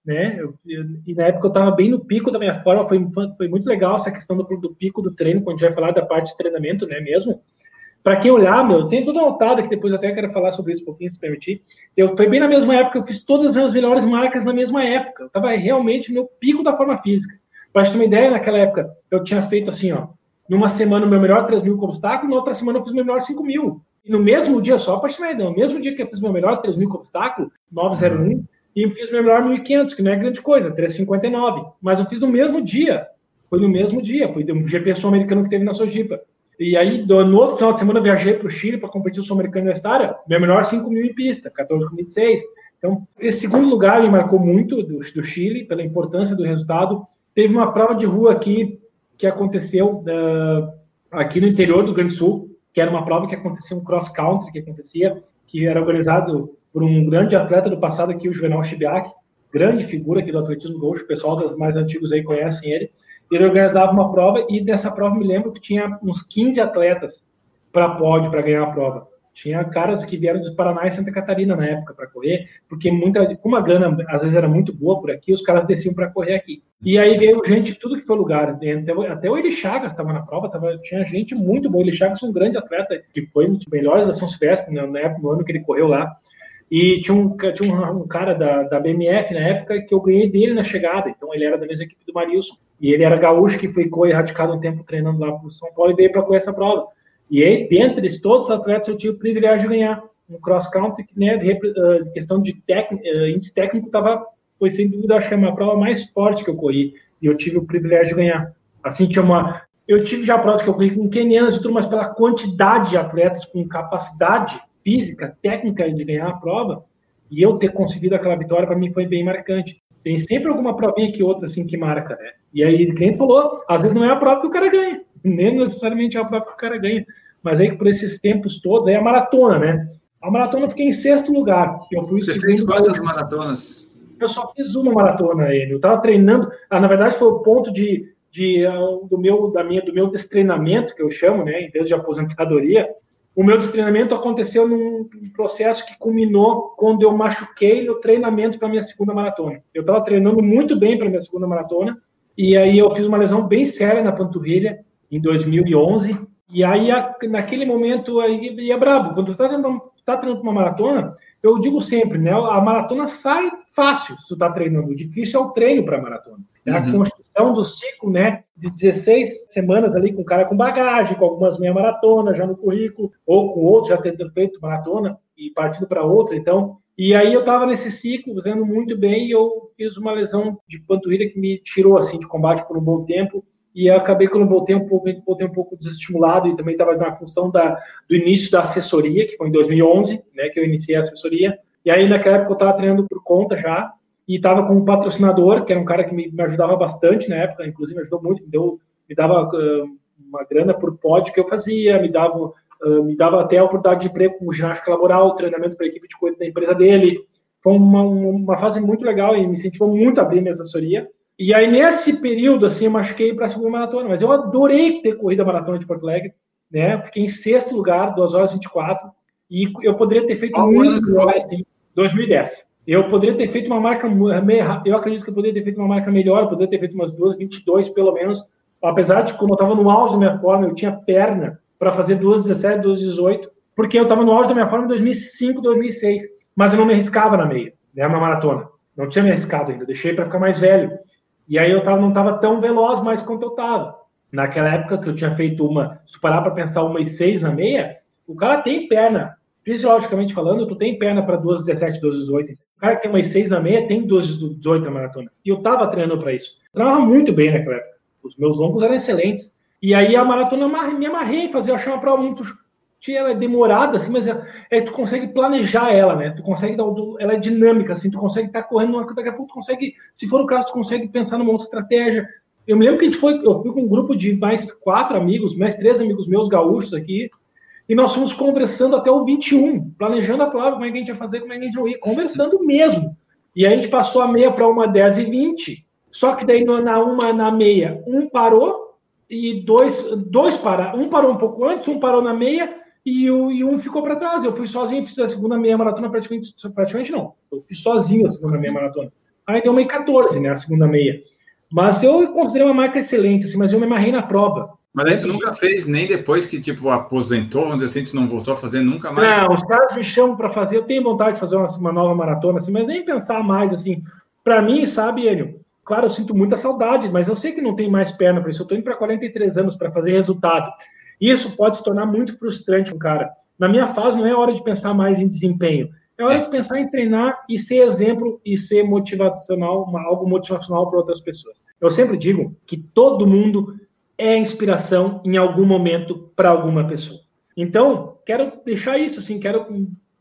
S2: né? Eu, eu, e na época eu estava bem no pico da minha forma, foi, foi muito legal essa questão do, do pico do treino, quando a gente vai falar da parte de treinamento, né, mesmo para quem olhar, meu, tem tudo anotado que depois eu até quero falar sobre isso um pouquinho, se permitir. Eu, foi bem na mesma época, eu fiz todas as melhores marcas na mesma época. Eu estava realmente no pico da forma física. Para te ter uma ideia, naquela época, eu tinha feito assim, ó, numa semana o meu melhor 3 mil com obstáculo, na outra semana eu fiz o meu melhor 5 mil. E no mesmo dia, só para te no mesmo dia que eu fiz o meu melhor 3 mil com obstáculo, 901, e fiz o meu melhor 1.500, que não é grande coisa, 359. Mas eu fiz no mesmo dia. Foi no mesmo dia, foi um GP sul-americano que teve na Sojipa. E aí, do, no outro final de semana, viajei para o Chile para competir o Sul-Americano Universitário, meu melhor 5 mil em pista, 14,26. Então, esse segundo lugar me marcou muito do, do, Chile, pela importância do resultado. Teve uma prova de rua aqui que aconteceu uh, aqui no interior do Grande Sul, que era uma prova que acontecia, um cross-country que acontecia, que era organizado por um grande atleta do passado aqui, o Juvenal Chibiak, grande figura aqui do atletismo gaúcho, o pessoal dos mais antigos aí conhecem ele ele organizava uma prova e dessa prova me lembro que tinha uns 15 atletas para pódio para ganhar a prova. Tinha caras que vieram do Paraná e Santa Catarina na época para correr, porque muita, como grana às vezes era muito boa por aqui, os caras desciam para correr aqui. E aí veio gente de tudo que foi lugar. Até, até o Eli Chagas estava na prova, tava, tinha gente muito boa. Eli Chagas é um grande atleta, que foi um dos melhores da São Silvestre, né, na época, no ano que ele correu lá. E tinha um, tinha um, um cara da, da BMF na época que eu ganhei dele na chegada. Então ele era da mesma equipe do Marilson. E ele era gaúcho que ficou erradicado um tempo treinando lá para o São Paulo e veio para correr essa prova. E aí, dentre todos os atletas, eu tive o privilégio de ganhar um cross country que, né, de, uh, questão de uh, índice técnico, tava, foi sem dúvida, acho que é uma prova mais forte que eu corri. E eu tive o privilégio de ganhar. Assim, tinha uma. Eu tive já provas que eu corri com quenianos e tudo, mas pela quantidade de atletas com capacidade física, técnica de ganhar a prova, e eu ter conseguido aquela vitória, para mim foi bem marcante. Tem sempre alguma provinha que outra, assim, que marca, né? E aí, o cliente falou, às vezes não é a prova que o cara ganha, (laughs) nem necessariamente é a prova que o cara ganha, mas aí por esses tempos todos, aí a maratona, né? A maratona eu fiquei em sexto lugar. Eu
S1: fui Você fez quantas maratonas?
S2: Eu só fiz uma maratona, ele. Eu estava treinando, ah, na verdade foi o ponto de, de, uh, do, meu, da minha, do meu destreinamento, que eu chamo, né, em vez de aposentadoria, o meu treinamento aconteceu num processo que culminou quando eu machuquei no treinamento para minha segunda maratona. Eu estava treinando muito bem para minha segunda maratona e aí eu fiz uma lesão bem séria na panturrilha em 2011 e aí naquele momento aí e é brabo. Quando tu está treinando, tá treinando uma maratona, eu digo sempre, né? A maratona sai fácil se tu está treinando. O difícil é o treino para maratona. É a uhum. Construção do ciclo, né? De 16 semanas ali com o cara com bagagem, com algumas meia maratona já no currículo, ou com outros já tendo feito maratona e partindo para outra. Então, e aí eu estava nesse ciclo, vendo muito bem, e eu fiz uma lesão de panturrilha que me tirou assim de combate por um bom tempo. E eu acabei que eu voltei um pouco, voltei um pouco desestimulado e também estava na função da, do início da assessoria, que foi em 2011, né, que eu iniciei a assessoria. E aí naquela época eu estava treinando por conta já, e estava com um patrocinador, que era um cara que me, me, ajudava bastante na época, inclusive me ajudou muito, me, deu, me dava uh, uma grana por pódio que eu fazia, me dava, uh, me dava até a oportunidade de emprego com ginástica laboral, treinamento para a equipe de coisa da empresa dele. Foi uma, uma fase muito legal e me incentivou muito a abrir minha assessoria. E aí, nesse período, assim, eu machuquei para a segunda maratona, mas eu adorei ter corrido a maratona de Porto Alegre, né? Fiquei em sexto lugar, 2 horas e 24, e eu poderia ter feito muito melhor, assim, 2010. Eu poderia ter feito uma marca, eu acredito que eu poderia ter feito uma marca melhor, eu poderia ter feito umas duas 22 pelo menos, apesar de como eu estava no auge da minha forma, eu tinha perna para fazer 2,17, 2,18, porque eu estava no auge da minha forma em 2005, 2006, mas eu não me arriscava na meia, né, uma maratona. Não tinha me arriscado ainda, deixei para ficar mais velho. E aí eu tava, não estava tão veloz mais quanto eu estava. Naquela época que eu tinha feito uma, se parar para pensar uma e seis na meia, o cara tem perna. Fisiologicamente falando, tu tem perna para 2,17, 2,18. O cara que tem umas 6 na meia tem 2,18 na maratona. E eu tava treinando para isso. Eu treinava muito bem naquela época. Os meus longos eram excelentes. E aí a maratona me amarrei, fazer, eu achei uma prova muito. Ela é demorada, assim, mas é, é, tu consegue planejar ela, né? Tu consegue dar. Ela é dinâmica, assim, tu consegue estar tá correndo, daqui a pouco tu consegue, se for o caso, tu consegue pensar numa outra estratégia. Eu me lembro que a gente foi, eu fui com um grupo de mais quatro amigos, mais três amigos meus gaúchos aqui, e nós fomos conversando até o 21, planejando a prova, como é que a gente ia fazer, como é que a gente ia ir, conversando mesmo. E a gente passou a meia para uma 10 e 20, só que daí na uma na meia, um parou e dois, dois pararam. Um parou um pouco antes, um parou na meia e, o, e um ficou para trás. Eu fui sozinho, fiz a segunda meia maratona praticamente, praticamente não. Eu fiz sozinho a segunda meia maratona. Aí deu uma e 14, né, a segunda meia. Mas eu considerei uma marca excelente, assim, mas eu me amarrei na prova.
S1: Mas aí tu nunca fez, nem depois que, tipo, aposentou, dizer assim, tu não voltou a fazer nunca mais?
S2: Não, os caras me chamam para fazer, eu tenho vontade de fazer uma, uma, nova maratona, assim, mas nem pensar mais, assim. Para mim, sabe, Enio, claro, eu sinto muita saudade, mas eu sei que não tem mais perna para isso. Eu tô indo para 43 anos para fazer resultado. Isso pode se tornar muito frustrante um cara. Na minha fase, não é hora de pensar mais em desempenho. É hora de pensar em treinar e ser exemplo e ser motivacional, uma, algo motivacional para outras pessoas. Eu sempre digo que todo mundo é inspiração em algum momento para alguma pessoa. Então, quero deixar isso assim, quero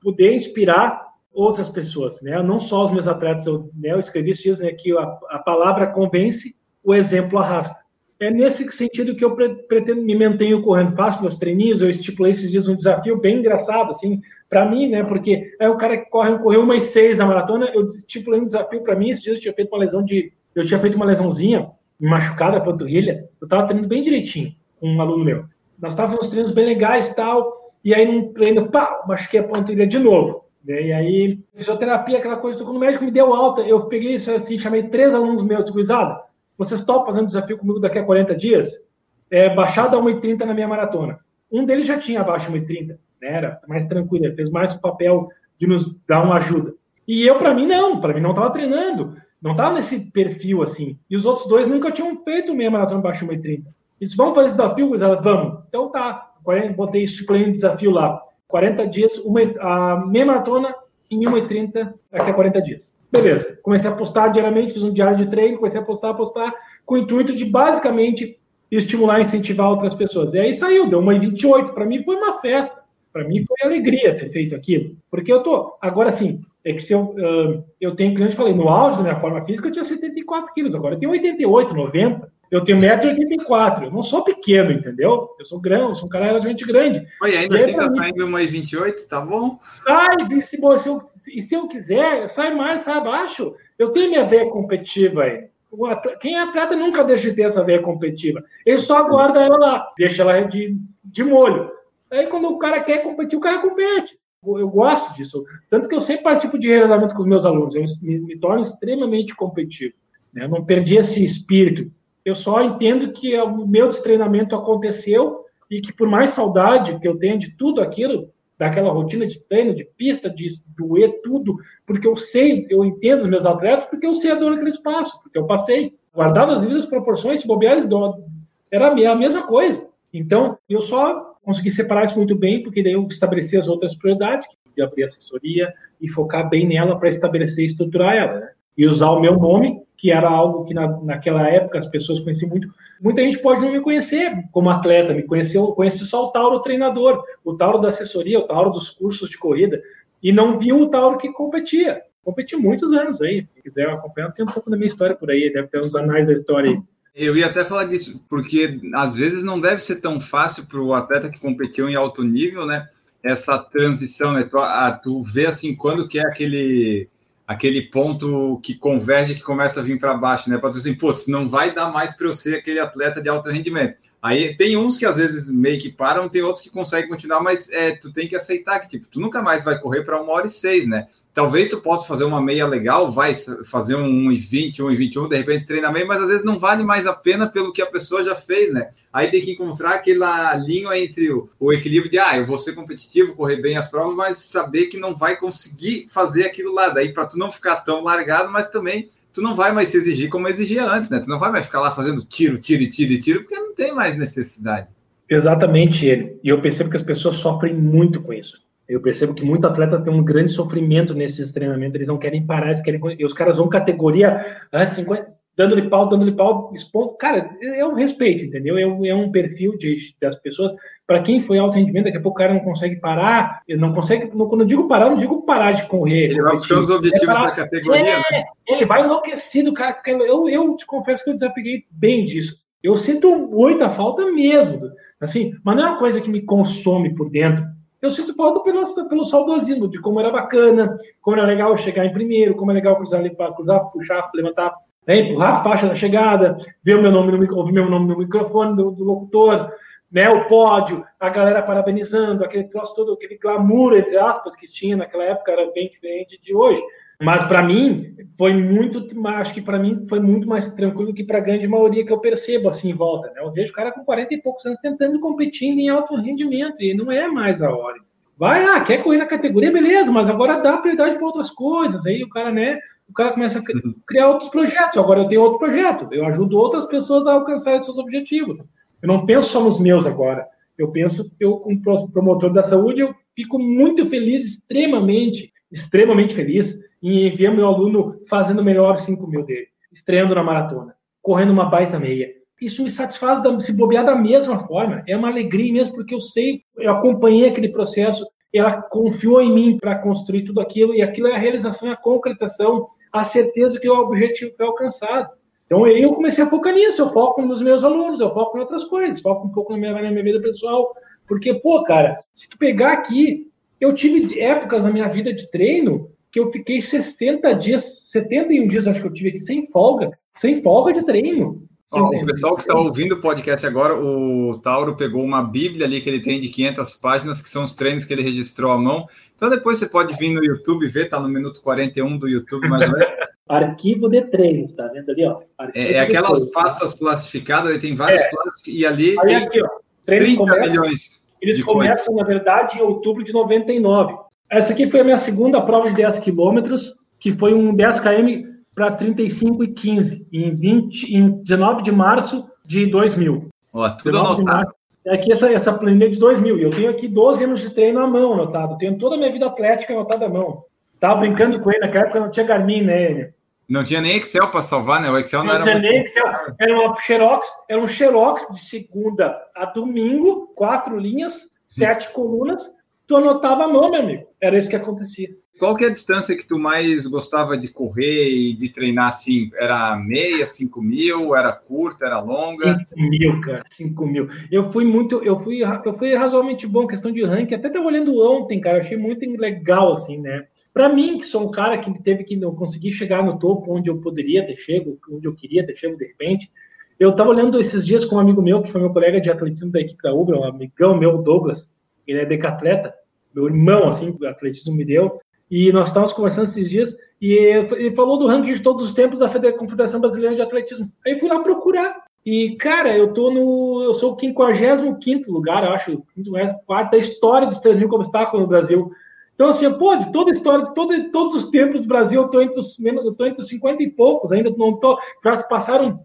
S2: poder inspirar outras pessoas, né? Não só os meus atletas, eu, né, eu escrevi esses dias né, que a, a palavra convence, o exemplo arrasta. É nesse sentido que eu pretendo me mantenho correndo, faço meus treininhos, eu estipulei esses dias um desafio bem engraçado, assim, para mim, né? Porque é o cara que corre, correu umas seis na maratona, eu estipulei um desafio para mim, esses dias eu tinha feito uma lesão de, eu tinha feito uma lesãozinha, machucada a panturrilha, eu estava treinando bem direitinho com um aluno meu. Nós estávamos nos treinos bem legais tal, e aí num treino, pá, machuquei a panturrilha de novo. Né? E aí, fisioterapia, aquela coisa, quando o médico me deu alta, eu peguei isso assim, chamei três alunos meus, gurizada, vocês estão fazendo desafio comigo daqui a 40 dias? É, baixado a 1,30 na minha maratona. Um deles já tinha abaixo de 1,30, né? era mais tranquilo, ele fez mais o papel de nos dar uma ajuda. E eu, para mim, não, para mim não estava treinando. Não tava nesse perfil assim. E os outros dois nunca tinham feito meia maratona abaixo de 1,30. Eles vão fazer desafio, gurizada? Vamos. Então tá. Botei esse um desafio lá. 40 dias, uma, a meia maratona em 1,30 daqui a 40 dias. Beleza. Comecei a postar diariamente, fiz um diário de treino, comecei a postar, postar, com o intuito de basicamente estimular incentivar outras pessoas. E aí saiu, deu 1,28. Para mim foi uma festa. Para mim foi alegria ter feito aquilo. Porque eu tô. Agora sim, é que se eu, uh, eu tenho cliente, falei, no auge da minha forma física eu tinha 74 quilos, agora eu tenho 88, 90. Eu tenho 1,84m. Eu não sou pequeno, entendeu? Eu sou grande, eu sou um cara relativamente grande.
S1: Oi, ainda assim tá saindo 1,28, tá bom?
S2: Sai, se, se, eu, e se eu quiser, sai mais, sai abaixo. Eu tenho minha veia competitiva aí. Quem é atleta nunca deixa de ter essa veia competitiva. Ele só guarda ela lá, deixa ela de, de molho. Aí quando o cara quer competir, o cara compete eu gosto disso. Tanto que eu sempre participo de revezamento com os meus alunos. Eu me, me torno extremamente competitivo. Né? Eu não perdi esse espírito. Eu só entendo que o meu destreinamento aconteceu e que por mais saudade que eu tenha de tudo aquilo, daquela rotina de treino, de pista, de doer tudo, porque eu sei, eu entendo os meus atletas, porque eu sei a dor naquele espaço, porque eu passei. Guardado as devidas proporções, se bobear, era a mesma coisa. Então, eu só consegui separar isso muito bem, porque daí eu estabeleci as outras prioridades, que podia abrir assessoria e focar bem nela para estabelecer e estruturar ela, né? E usar o meu nome, que era algo que na, naquela época as pessoas conheciam muito. Muita gente pode não me conhecer como atleta, me conheceu, conhece só o Tauro treinador, o Tauro da assessoria, o Tauro dos cursos de corrida, e não viu o Tauro que competia. Competi muitos anos aí. Se quiser acompanhar, tem um pouco da minha história por aí, deve ter uns anais da história aí.
S1: Eu ia até falar disso, porque às vezes não deve ser tão fácil para o atleta que competiu em alto nível, né? Essa transição, né? Tu, ah, tu vê assim quando que é aquele aquele ponto que converge, que começa a vir para baixo, né? Para tu assim, putz, não vai dar mais para eu ser aquele atleta de alto rendimento. Aí tem uns que às vezes meio que param, tem outros que conseguem continuar, mas é, tu tem que aceitar que tipo, tu nunca mais vai correr para uma hora e seis, né? Talvez tu possa fazer uma meia legal, vai fazer um 1,20, 1,21, de repente treina meio, mas às vezes não vale mais a pena pelo que a pessoa já fez, né? Aí tem que encontrar aquela linha entre o, o equilíbrio de, ah, eu vou ser competitivo, correr bem as provas, mas saber que não vai conseguir fazer aquilo lá. Daí para tu não ficar tão largado, mas também tu não vai mais se exigir como exigia antes, né? Tu não vai mais ficar lá fazendo tiro, tiro, tiro, tiro, porque não tem mais necessidade.
S2: Exatamente ele. E eu percebo que as pessoas sofrem muito com isso. Eu percebo que muito atleta tem um grande sofrimento nesses treinamentos, eles não querem parar, eles querem. E os caras vão categoria ah, 50, dando-lhe pau, dando-lhe pau, expondo. Cara, é um respeito, entendeu? É um, é um perfil de, das pessoas. Para quem foi alto rendimento, daqui a pouco o cara não consegue parar, ele não consegue. Quando eu digo parar, eu não digo parar de correr.
S1: Ele vai os objetivos é da categoria. É,
S2: né? Ele vai enlouquecido, cara. Eu, eu te confesso que eu desapeguei bem disso. Eu sinto muita falta mesmo. Assim, mas não é uma coisa que me consome por dentro eu sinto falta pelo, pelo saudosismo, de como era bacana, como era legal chegar em primeiro, como é legal cruzar, cruzar puxar, levantar, né, empurrar a faixa da chegada, ver o meu nome no, ouvir meu nome no microfone do, do locutor, né, o pódio, a galera parabenizando, aquele troço todo, aquele glamour, entre aspas, que tinha naquela época, era bem diferente de hoje. Mas para mim foi muito, acho que para mim foi muito mais tranquilo que para a grande maioria que eu percebo assim em volta. Né? Eu vejo o cara com 40 e poucos anos tentando competir em alto rendimento e não é mais a hora. Vai, ah, quer correr na categoria, beleza, mas agora dá prioridade para outras coisas. Aí o cara, né? O cara começa a uhum. criar outros projetos. Agora eu tenho outro projeto. Eu ajudo outras pessoas a alcançarem seus objetivos. Eu não penso só nos meus agora. Eu penso, eu, como promotor da saúde, eu fico muito feliz, extremamente, extremamente feliz, em ver meu aluno fazendo o melhor 5 mil dele, estreando na maratona, correndo uma baita meia. Isso me satisfaz se bobear da mesma forma. É uma alegria mesmo, porque eu sei, eu acompanhei aquele processo, ela confiou em mim para construir tudo aquilo, e aquilo é a realização, a concretização, a certeza que o objetivo foi alcançado. Então eu comecei a focar nisso, eu foco nos meus alunos, eu foco em outras coisas, foco um pouco na minha, na minha vida pessoal, porque, pô, cara, se tu pegar aqui, eu tive épocas na minha vida de treino que eu fiquei 60 dias, 71 dias, acho que eu tive aqui, sem folga, sem folga de treino.
S1: Ó, o pessoal que está ouvindo o podcast agora, o Tauro pegou uma bíblia ali que ele tem de 500 páginas, que são os treinos que ele registrou à mão. Então depois você pode vir no YouTube ver, tá no minuto 41 do YouTube mais ou menos. (laughs)
S2: Arquivo de treinos, tá vendo ali, ó?
S1: é, é aquelas treinos. pastas plastificadas, ele tem vários é. plásticos, e ali
S2: Aí
S1: tem
S2: aqui, ó, 30 começam, milhões. Eles começam, coisa. na verdade, em outubro de 99. Essa aqui foi a minha segunda prova de 10 quilômetros, que foi um 10 km para 35 e 15, em, 20, em 19 de março de 2000.
S1: Ó, tudo anotado.
S2: É aqui essa, essa planilha de 2000. Eu tenho aqui 12 anos de treino à mão anotado. Tenho toda a minha vida atlética anotada à mão. Tava brincando com ele naquela época, não tinha Garmin, né?
S1: Não tinha nem Excel para salvar, né? O Excel não,
S2: não
S1: era
S2: tinha muito... nem Excel. Era uma Xerox, era um Xerox de segunda a domingo, quatro linhas, sete colunas. Tu anotava a mão, meu amigo. Era isso que acontecia.
S1: Qual que é a distância que tu mais gostava de correr e de treinar assim? Era meia, cinco mil? Era curta, era longa?
S2: Cinco mil, cara, cinco mil. Eu fui muito, eu fui, eu fui razoavelmente bom, questão de ranking. Até tava olhando ontem, cara, achei muito legal, assim, né? Para mim, que sou um cara que teve que não conseguir chegar no topo onde eu poderia ter chego, onde eu queria ter chego de repente, eu estava olhando esses dias com um amigo meu, que foi meu colega de atletismo da equipe da Uber, um amigão meu, Douglas, ele é decatleta, meu irmão, assim, o atletismo me deu, e nós estávamos conversando esses dias, e ele falou do ranking de todos os tempos da Confederação Brasileira de Atletismo. Aí fui lá procurar. E, cara, eu tô no. Eu sou o 55 lugar, eu acho, 54 da história dos 3 mil como obstáculos no Brasil. Então, assim, pô, de toda a história, de todo, todos os tempos do Brasil, eu tô entre os menos, eu tô entre os 50 e poucos, ainda não tô. Já passaram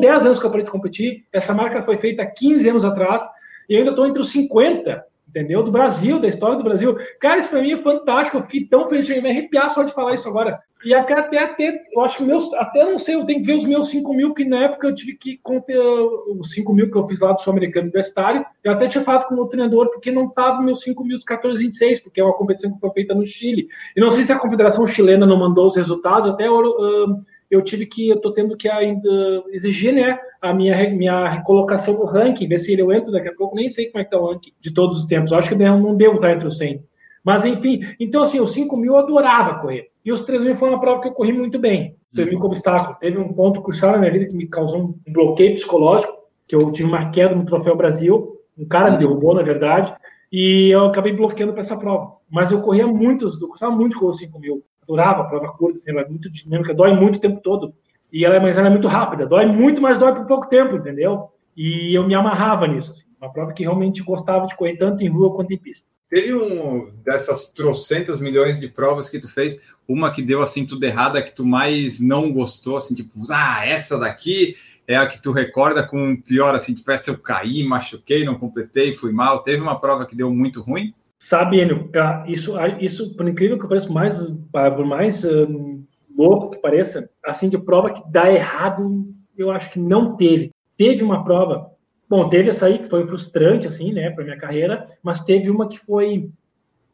S2: 10 anos que eu parei de competir. Essa marca foi feita há 15 anos atrás, e eu ainda tô entre os 50 entendeu? Do Brasil, da história do Brasil. Cara, isso para mim é fantástico. Eu fiquei tão feliz, de me arrepiar só de falar isso agora. E até, até, até, eu acho que meus, até não sei, eu tenho que ver os meus 5 mil, que na época eu tive que conter os 5 mil que eu fiz lá do Sul-Americano Universitário. Eu até tinha falado com o treinador, porque não tava meus 5 mil 14, 26, porque é uma competição que foi feita no Chile. E não sei se a Confederação Chilena não mandou os resultados, até uh, eu tive que, eu tô tendo que ainda exigir, né, a minha, minha colocação no ranking, ver se eu entro daqui a pouco, nem sei como é que tá o ranking de todos os tempos, eu acho que não devo estar entre os 100. Mas, enfim, então, assim, os 5 mil eu adorava correr, e os 3 mil foi uma prova que eu corri muito bem, 3 mil como obstáculo. Teve um ponto crucial na minha vida que me causou um bloqueio psicológico, que eu tive uma queda no Troféu Brasil, um cara me derrubou, na verdade, e eu acabei bloqueando para essa prova. Mas eu corria muito, eu gostava muito de correr os 5 mil adorava a prova curta, ela é muito dinâmica, dói muito o tempo todo. E ela, é, mas ela é muito rápida, dói muito, mas dói por pouco tempo, entendeu? E eu me amarrava nisso, assim, uma prova que realmente gostava de correr tanto em rua quanto em pista.
S1: Teve um dessas trocentas milhões de provas que tu fez, uma que deu assim tudo errado, que tu mais não gostou, assim, tipo, ah, essa daqui é a que tu recorda com pior, assim, tipo, essa eu caí, machuquei, não completei, fui mal. Teve uma prova que deu muito ruim?
S2: Sabe, Enio, isso, isso, por incrível que pareça, mais, por mais um, louco que pareça, assim, de prova que dá errado, eu acho que não teve. Teve uma prova, bom, teve essa aí que foi frustrante, assim, né, para minha carreira, mas teve uma que foi,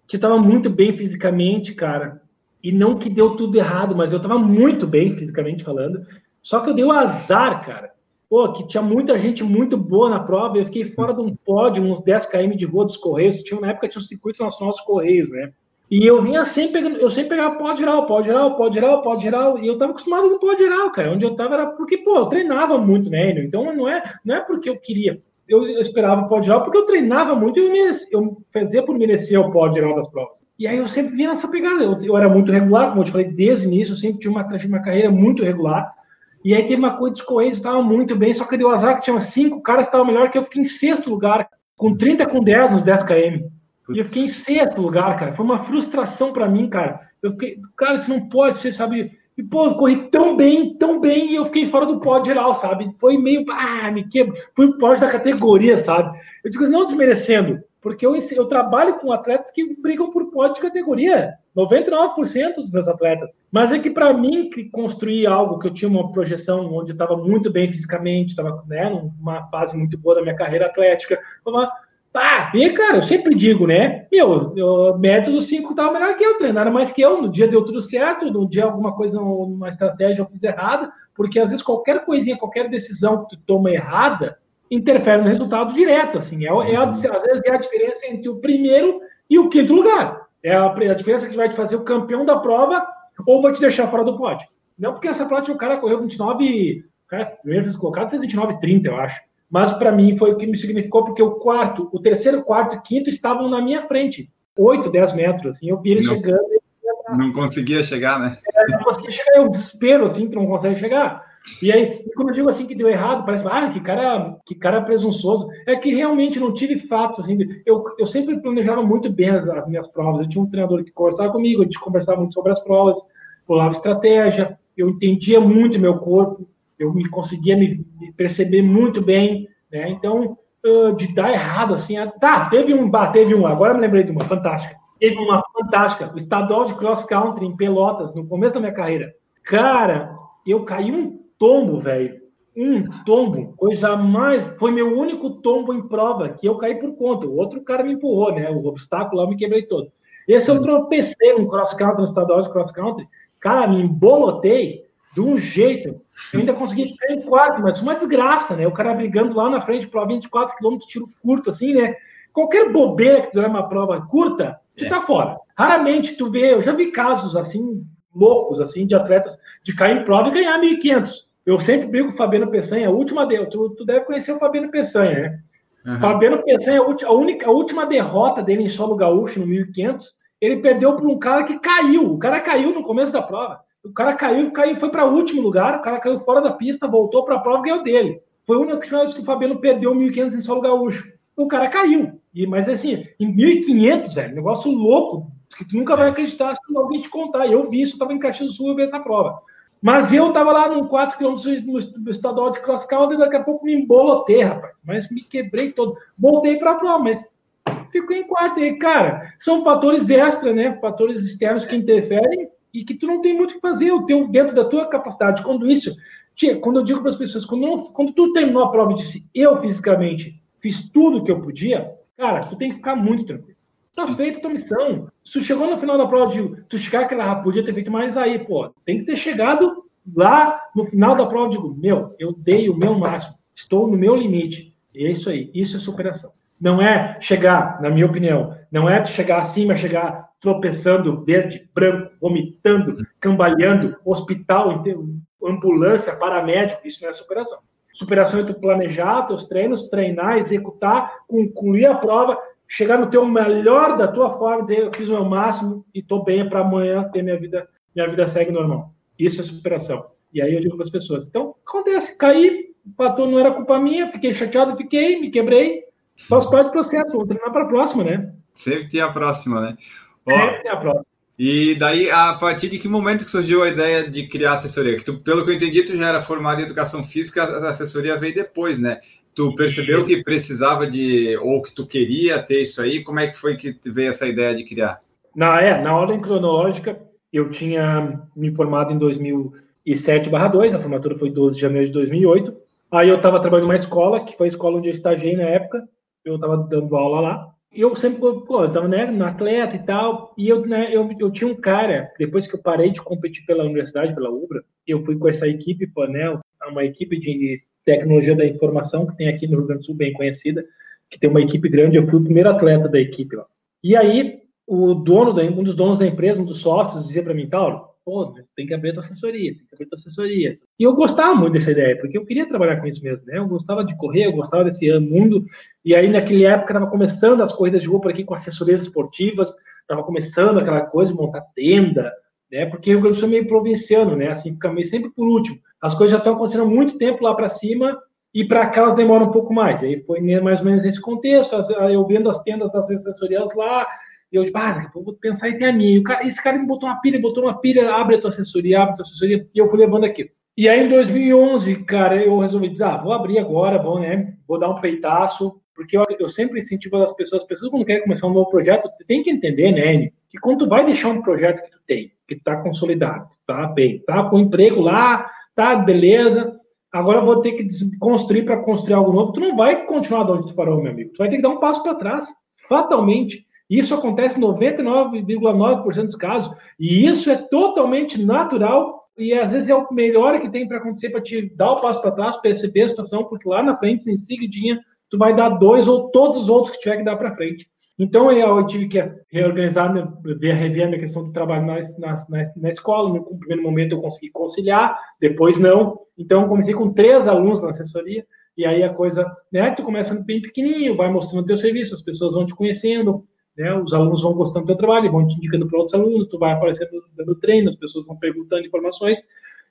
S2: que estava muito bem fisicamente, cara, e não que deu tudo errado, mas eu estava muito bem fisicamente falando, só que eu dei o azar, cara, pô, que tinha muita gente muito boa na prova, eu fiquei fora de um pódio, uns 10 km de rua dos Correios, tinha, na época tinha um circuito nacional dos Correios, né? E eu vinha sempre pegando, eu sempre pegava pó geral, pó geral, pó geral, pó geral, e eu tava acostumado com pó geral, cara, onde eu tava era porque, pô, eu treinava muito, né, então não é, não é porque eu queria, eu, eu esperava pódio geral, porque eu treinava muito e eu, eu fazia por merecer o pódio geral das provas. E aí eu sempre vinha nessa pegada. Eu, eu, era muito regular, como eu te falei desde o início, eu sempre tinha uma, uma carreira muito regular. E aí teve uma coisa de correntes, estava muito bem, só que deu azar que tinha cinco caras que estavam melhor que eu, fiquei em sexto lugar, com 30 com 10 nos 10 km. E eu fiquei em sexto lugar, cara. Foi uma frustração para mim, cara. Eu fiquei, cara, isso não pode ser, sabe? E, pô, corri tão bem, tão bem, e eu fiquei fora do pódio geral, sabe? Foi meio, ah, me quebra. Fui pódio da categoria, sabe? Eu digo, não desmerecendo, porque eu, eu trabalho com atletas que brigam por pódio de categoria. 99% dos meus atletas. Mas é que para mim, que construir algo que eu tinha uma projeção onde eu estava muito bem fisicamente, estava né, numa fase muito boa da minha carreira atlética, uma, Pá, e cara, eu sempre digo, né? Meu, o método 5 estava melhor que eu, treinaram mais que eu. No dia deu tudo certo, no dia alguma coisa, uma estratégia eu fiz errada, porque às vezes qualquer coisinha, qualquer decisão que tu toma errada, interfere no resultado direto. Assim, é, é a, às vezes é a diferença entre o primeiro e o quinto lugar. É a, a diferença que vai te fazer o campeão da prova ou vai te deixar fora do pódio. Não porque essa prova o cara correu 29, o cara primeiro fez colocado fez 29 30, eu acho mas para mim foi o que me significou, porque o quarto, o terceiro, quarto e quinto estavam na minha frente, 8, 10 metros, assim, eu vi ele não, chegando.
S1: Não conseguia chegar, né?
S2: É, não conseguia chegar, eu desespero, assim, tu não consegue chegar. E aí, quando eu digo assim que deu errado, parece, ah, que cara, que cara presunçoso. É que realmente não tive fatos, assim, eu, eu sempre planejava muito bem as, as minhas provas. Eu tinha um treinador que conversava comigo, a gente conversava muito sobre as provas, pulava estratégia, eu entendia muito meu corpo, eu me conseguia me, me perceber muito bem, né? Então, uh, de dar errado, assim, a... tá, teve um, bah, teve um, agora me lembrei de uma fantástica. Teve uma fantástica, o estadual de cross country em Pelotas, no começo da minha carreira. Cara, eu caí um tombo, velho. Um tombo, coisa mais. Foi meu único tombo em prova, que eu caí por conta. O outro cara me empurrou, né? O obstáculo lá eu me quebrei todo. Esse eu tropecei no cross country, no estadual de cross country. Cara, me embolotei de um jeito. Eu ainda consegui ficar em quarto, mas uma desgraça, né? O cara brigando lá na frente para 24 quilômetros, tiro curto, assim, né? Qualquer bobeira que durar uma prova curta, você é. tá fora. Raramente tu vê, eu já vi casos assim, loucos, assim, de atletas de cair em prova e ganhar 1.500. Eu sempre brigo com o Fabiano Peçanha, a última dele, tu, tu deve conhecer o Fabiano Peçanha, né? Uhum. Fabiano Peçanha, a, única, a última derrota dele em solo gaúcho no 1.500, ele perdeu para um cara que caiu. O cara caiu no começo da prova. O cara caiu, caiu foi para o último lugar, o cara caiu fora da pista, voltou para a prova e ganhou dele. Foi a única vez que o Fabiano perdeu 1.500 em solo gaúcho. O cara caiu. E, mas assim, em 1.500, velho, negócio louco, que tu nunca vai acreditar se alguém te contar. Eu vi isso, eu estava em Caxias do Sul, eu vi essa prova. Mas eu estava lá no 4 km no estadual de cross country e daqui a pouco me embolotei, rapaz. Mas me quebrei todo. Voltei para a prova, mas fiquei em quarto. E, cara, são fatores extras, né? Fatores externos que interferem e que tu não tem muito o que fazer, o teu, dentro da tua capacidade. Quando isso, tia, quando eu digo para as pessoas, quando, não, quando tu terminou a prova e disse, eu fisicamente fiz tudo o que eu podia, cara, tu tem que ficar muito tranquilo. Tá feita a tua missão. Se tu chegou no final da prova, de, tu chegar aquela, ah, podia ter feito mais aí, pô, tem que ter chegado lá no final da prova, digo, meu, eu dei o meu máximo, estou no meu limite. E é isso aí, isso é superação. Não é chegar, na minha opinião, não é chegar acima, chegar tropeçando, verde, branco, vomitando, cambaleando, hospital, ambulância, paramédico, isso não é superação. Superação é tu planejar teus treinos, treinar, executar, concluir a prova, chegar no teu melhor da tua forma, dizer eu fiz o meu máximo e estou bem para amanhã ter minha vida, minha vida segue normal. Isso é superação. E aí eu digo para as pessoas, então acontece, caí, o não era culpa minha, fiquei chateado, fiquei, me quebrei, faz parte do processo, vou treinar para a próxima, né?
S1: Sempre tem a próxima, né? Ó, é a próxima. E daí, a partir de que momento que surgiu a ideia de criar assessoria? Que tu, pelo que eu entendi, tu já era formado em educação física, a assessoria veio depois, né? Tu percebeu que precisava de, ou que tu queria ter isso aí? Como é que foi que veio essa ideia de criar?
S2: Na, é, na ordem cronológica, eu tinha me formado em 2007/2, a formatura foi 12 de janeiro de 2008. Aí eu estava trabalhando numa escola, que foi a escola onde eu estagiei na época, eu estava dando aula lá eu sempre, pô, eu tava, né, no atleta e tal, e eu, né, eu, eu tinha um cara, depois que eu parei de competir pela universidade, pela UBRA, eu fui com essa equipe, né, uma equipe de tecnologia da informação que tem aqui no Rio Grande do Sul, bem conhecida, que tem uma equipe grande, eu fui o primeiro atleta da equipe lá. E aí, o dono, da, um dos donos da empresa, um dos sócios, dizia para mim, Paulo, pô, tem que abrir a tua assessoria, tem que abrir a tua assessoria. E eu gostava muito dessa ideia, porque eu queria trabalhar com isso mesmo, né? Eu gostava de correr, eu gostava desse mundo, e aí naquela época estava começando as corridas de rua por aqui com assessorias esportivas, estava começando aquela coisa de montar tenda, né? Porque eu sou meio provinciano, né? Assim, fica meio sempre por último. As coisas já estão acontecendo há muito tempo lá para cima, e para cá elas demoram um pouco mais. Aí foi mais ou menos nesse contexto, eu vendo as tendas das assessorias lá, e eu digo, ah, vou pensar em ter a minha. Cara, esse cara me botou uma pilha, botou uma pilha, abre a tua assessoria, abre a tua assessoria, e eu fui levando aqui. E aí, em 2011, cara, eu resolvi dizer, ah, vou abrir agora, vou, né, vou dar um peitaço, porque eu, eu sempre incentivo as pessoas, as pessoas quando querem começar um novo projeto, tem que entender, né, que quando tu vai deixar um projeto que tu tem, que tá consolidado, tá bem, tá com emprego lá, tá beleza, agora vou ter que construir para construir algo novo, tu não vai continuar de onde tu parou, meu amigo, tu vai ter que dar um passo para trás, fatalmente, isso acontece em 99,9% dos casos. E isso é totalmente natural e às vezes é o melhor que tem para acontecer para te dar o passo para trás, perceber a situação, porque lá na frente, em seguidinha, tu vai dar dois ou todos os outros que tiver que dar para frente. Então, eu tive que reorganizar, ver, rever a minha questão do trabalho na, na, na, escola. No primeiro momento, eu consegui conciliar, depois não. Então, comecei com três alunos na assessoria, e aí a coisa, né, tu começa bem pequenininho, vai mostrando teu serviço, as pessoas vão te conhecendo, né? Os alunos vão gostando do teu trabalho, vão te indicando para outros alunos, tu vai aparecendo dando treino, as pessoas vão perguntando informações.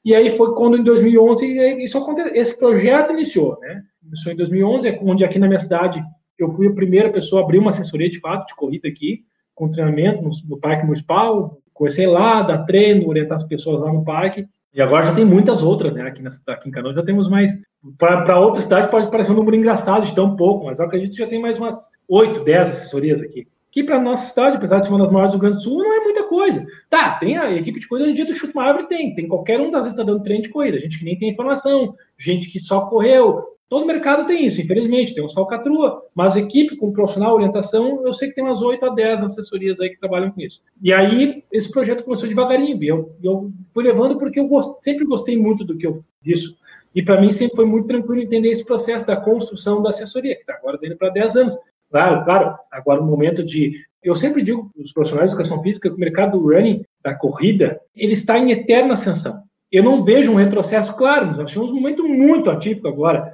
S2: E aí foi quando, em 2011, isso aconteceu, esse projeto iniciou, né? Iniciou em 2011, onde aqui na minha cidade eu fui a primeira pessoa a abrir uma assessoria de fato de corrida aqui, com treinamento no, no Parque Municipal. Comecei lá, dar treino, orientar as pessoas lá no parque. E agora já tem muitas outras, né? Aqui, na, aqui em Canoas já temos mais. Para outra cidade pode parecer um número engraçado de tão pouco, mas eu acredito que já tem mais umas 8, 10 assessorias aqui que para nossa cidade, apesar de ser uma das maiores do Rio Grande do Sul, não é muita coisa. Tá, tem a equipe de corrida, no dia do chute uma árvore tem, tem qualquer um das vezes está dando treino de corrida, gente que nem tem informação, gente que só correu, todo mercado tem isso, infelizmente, tem uns falcatrua, mas equipe com profissional, orientação, eu sei que tem umas 8 a 10 assessorias aí que trabalham com isso. E aí, esse projeto começou devagarinho, eu, eu fui levando porque eu gost, sempre gostei muito do que eu disso, e para mim sempre foi muito tranquilo entender esse processo da construção da assessoria, que está agora dentro para 10 anos. Claro, claro. Agora, o momento de. Eu sempre digo para os profissionais de educação física que o mercado do running, da corrida, ele está em eterna ascensão. Eu não vejo um retrocesso, claro, nós tivemos um momento muito atípico agora,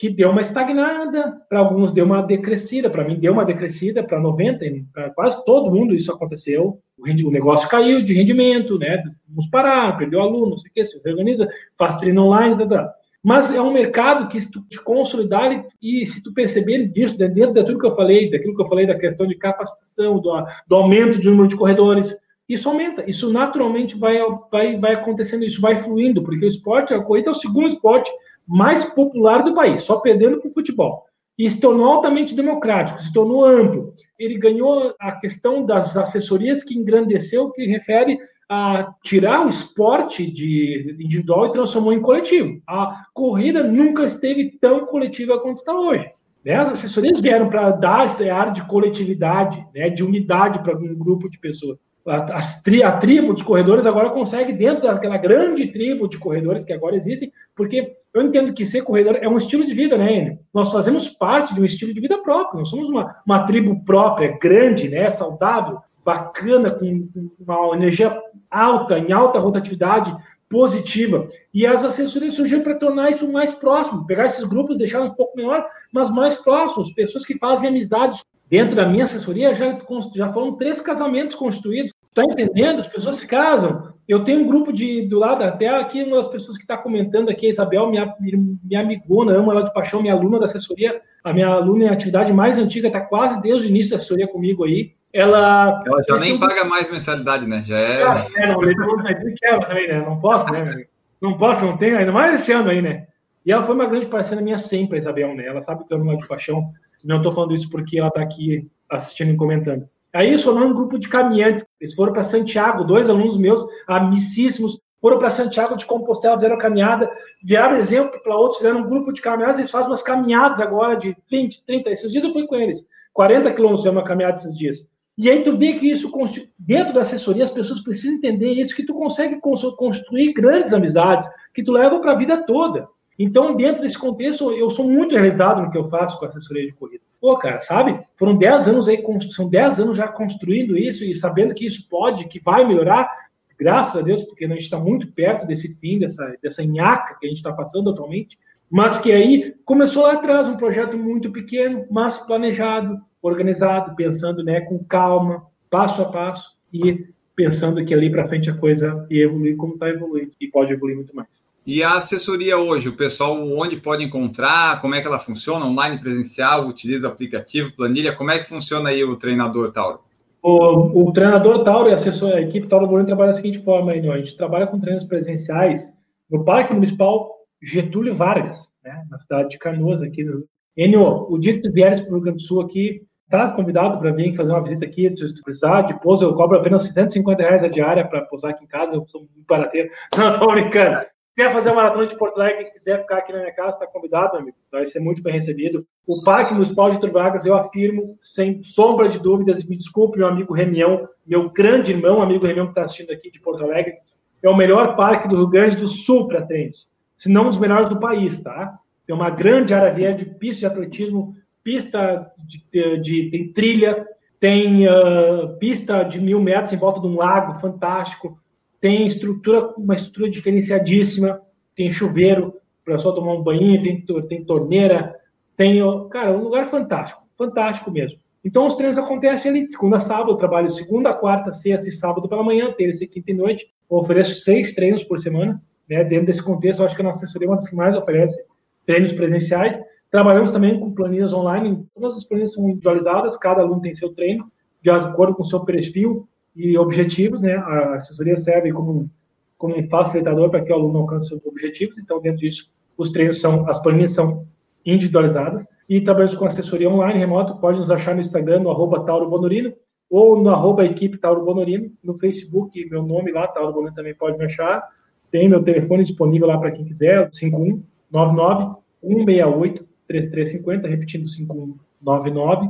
S2: que deu uma estagnada, para alguns deu uma decrescida, para mim deu uma decrescida, para 90, para quase todo mundo isso aconteceu. O, negócio caiu de rendimento, né? Vamos parar, perdeu aluno, não sei o que, se organiza, faz treino online, tá. Mas é um mercado que, se tu te consolidar e se tu perceber disso, dentro daquilo que eu falei, daquilo que eu falei da questão de capacitação, do, do aumento de número de corredores, isso aumenta. Isso naturalmente vai, vai, vai acontecendo, isso vai fluindo, porque o esporte, a corrida é o segundo esporte mais popular do país, só perdendo para o futebol. E se tornou altamente democrático, se tornou amplo. Ele ganhou a questão das assessorias que engrandeceu, que refere a tirar o esporte de individual e transformou em coletivo. A corrida nunca esteve tão coletiva quanto está hoje. Né? As assessorias vieram para dar esse ar de coletividade, né? de unidade para um grupo de pessoas. A, tri, a tribo dos corredores agora consegue, dentro daquela grande tribo de corredores que agora existem, porque eu entendo que ser corredor é um estilo de vida, né, Enio? Nós fazemos parte de um estilo de vida próprio, nós somos uma, uma tribo própria, grande, né, saudável, bacana, com uma energia alta, em alta rotatividade positiva. E as assessorias surgiram para tornar isso mais próximo, pegar esses grupos, deixar um pouco menor, mas mais próximos, pessoas que fazem amizades. Dentro da minha assessoria já, já foram três casamentos constituídos. Está entendendo? As pessoas se casam. Eu tenho um grupo de do lado, até aqui uma das pessoas que está comentando aqui, a Isabel, minha, minha amigona, amo ela de paixão, minha aluna da assessoria, a minha aluna em atividade mais antiga, está quase desde o início da assessoria comigo aí ela.
S1: Ela já nem paga mais mensalidade, né? Já é. Ah, é não,
S2: quebra também, né? Não posso, né? Não posso, não tenho, ainda mais esse ano aí, né? E ela foi uma grande parceira minha sempre, a Isabel, né? Ela sabe que eu amo de paixão. Não estou falando isso porque ela está aqui assistindo e comentando. Aí formou um grupo de caminhantes. Eles foram para Santiago, dois alunos meus, amicíssimos, foram para Santiago de Compostela, fizeram caminhada, vieram exemplo para outros, fizeram um grupo de caminhadas, eles fazem umas caminhadas agora de 20, 30. Esses dias eu fui com eles. 40 quilômetros é uma caminhada esses dias. E aí tu vê que isso, dentro da assessoria, as pessoas precisam entender isso, que tu consegue construir grandes amizades, que tu leva para a vida toda. Então, dentro desse contexto, eu sou muito realizado no que eu faço com a assessoria de corrida. Pô, cara, sabe? Foram 10 anos aí, são 10 anos já construindo isso e sabendo que isso pode, que vai melhorar. graças a Deus, porque a gente está muito perto desse fim, dessa, dessa nhaca que a gente está passando atualmente, mas que aí começou lá atrás um projeto muito pequeno, mas planejado, organizado, pensando né, com calma, passo a passo e pensando que ali para frente a coisa ia evoluir como está evoluindo e pode evoluir muito mais.
S1: E a assessoria hoje, o pessoal onde pode encontrar, como é que ela funciona, online, presencial, utiliza aplicativo, planilha, como é que funciona aí o treinador Tauro?
S2: O, o treinador Tauro e a, assessor, a equipe Tauro Bolino trabalha da seguinte forma, aí, a gente trabalha com treinos presenciais no Parque Municipal Getúlio Vargas, né, na cidade de Canoas, aqui no... Enio, o dia que tu vieres para o Rio Grande do Sul aqui, tá convidado para vir fazer uma visita aqui, se tu precisar, de pouso, eu cobro apenas 150 reais a diária para pousar aqui em casa, eu sou muito barateiro. (laughs) Não, tô brincando quer fazer a maratona de Porto Alegre, quiser ficar aqui na minha casa, está convidado, amigo. Vai ser muito bem recebido. O Parque Municipal de Turbagas, eu afirmo, sem sombra de dúvidas, me desculpe, meu amigo Remião, meu grande irmão, amigo Remião que está assistindo aqui de Porto Alegre, é o melhor parque do Rio Grande do Sul para treinos, se não um dos melhores do país, tá? Tem uma grande área verde, pista de atletismo, pista de, de, de tem trilha, tem uh, pista de mil metros em volta de um lago fantástico, tem estrutura, uma estrutura diferenciadíssima, tem chuveiro para só tomar um banho, tem, tem torneira, tem, cara, um lugar fantástico, fantástico mesmo. Então os treinos acontecem ali, segunda sábado, eu trabalho segunda, quarta, sexta e sábado pela manhã, terça e quinta e noite, eu ofereço seis treinos por semana, né? Dentro desse contexto, acho que a nossa assessoria é uma das que mais oferece treinos presenciais. Trabalhamos também com planilhas online, todas as planilhas são individualizadas, cada aluno tem seu treino, de acordo com o seu perfil, e objetivos, né? A assessoria serve como, como um facilitador para que o aluno alcance seus objetivos. Então, dentro disso, os treinos são, as planilhas são individualizadas. E trabalhamos com assessoria online, remoto, pode nos achar no Instagram, no arroba Tauro Bonorino, ou no arroba equipe Tauro Bonorino, no Facebook, meu nome lá, Tauro Bonorino também pode me achar. Tem meu telefone disponível lá para quem quiser, 5199 168 3350, repetindo 5199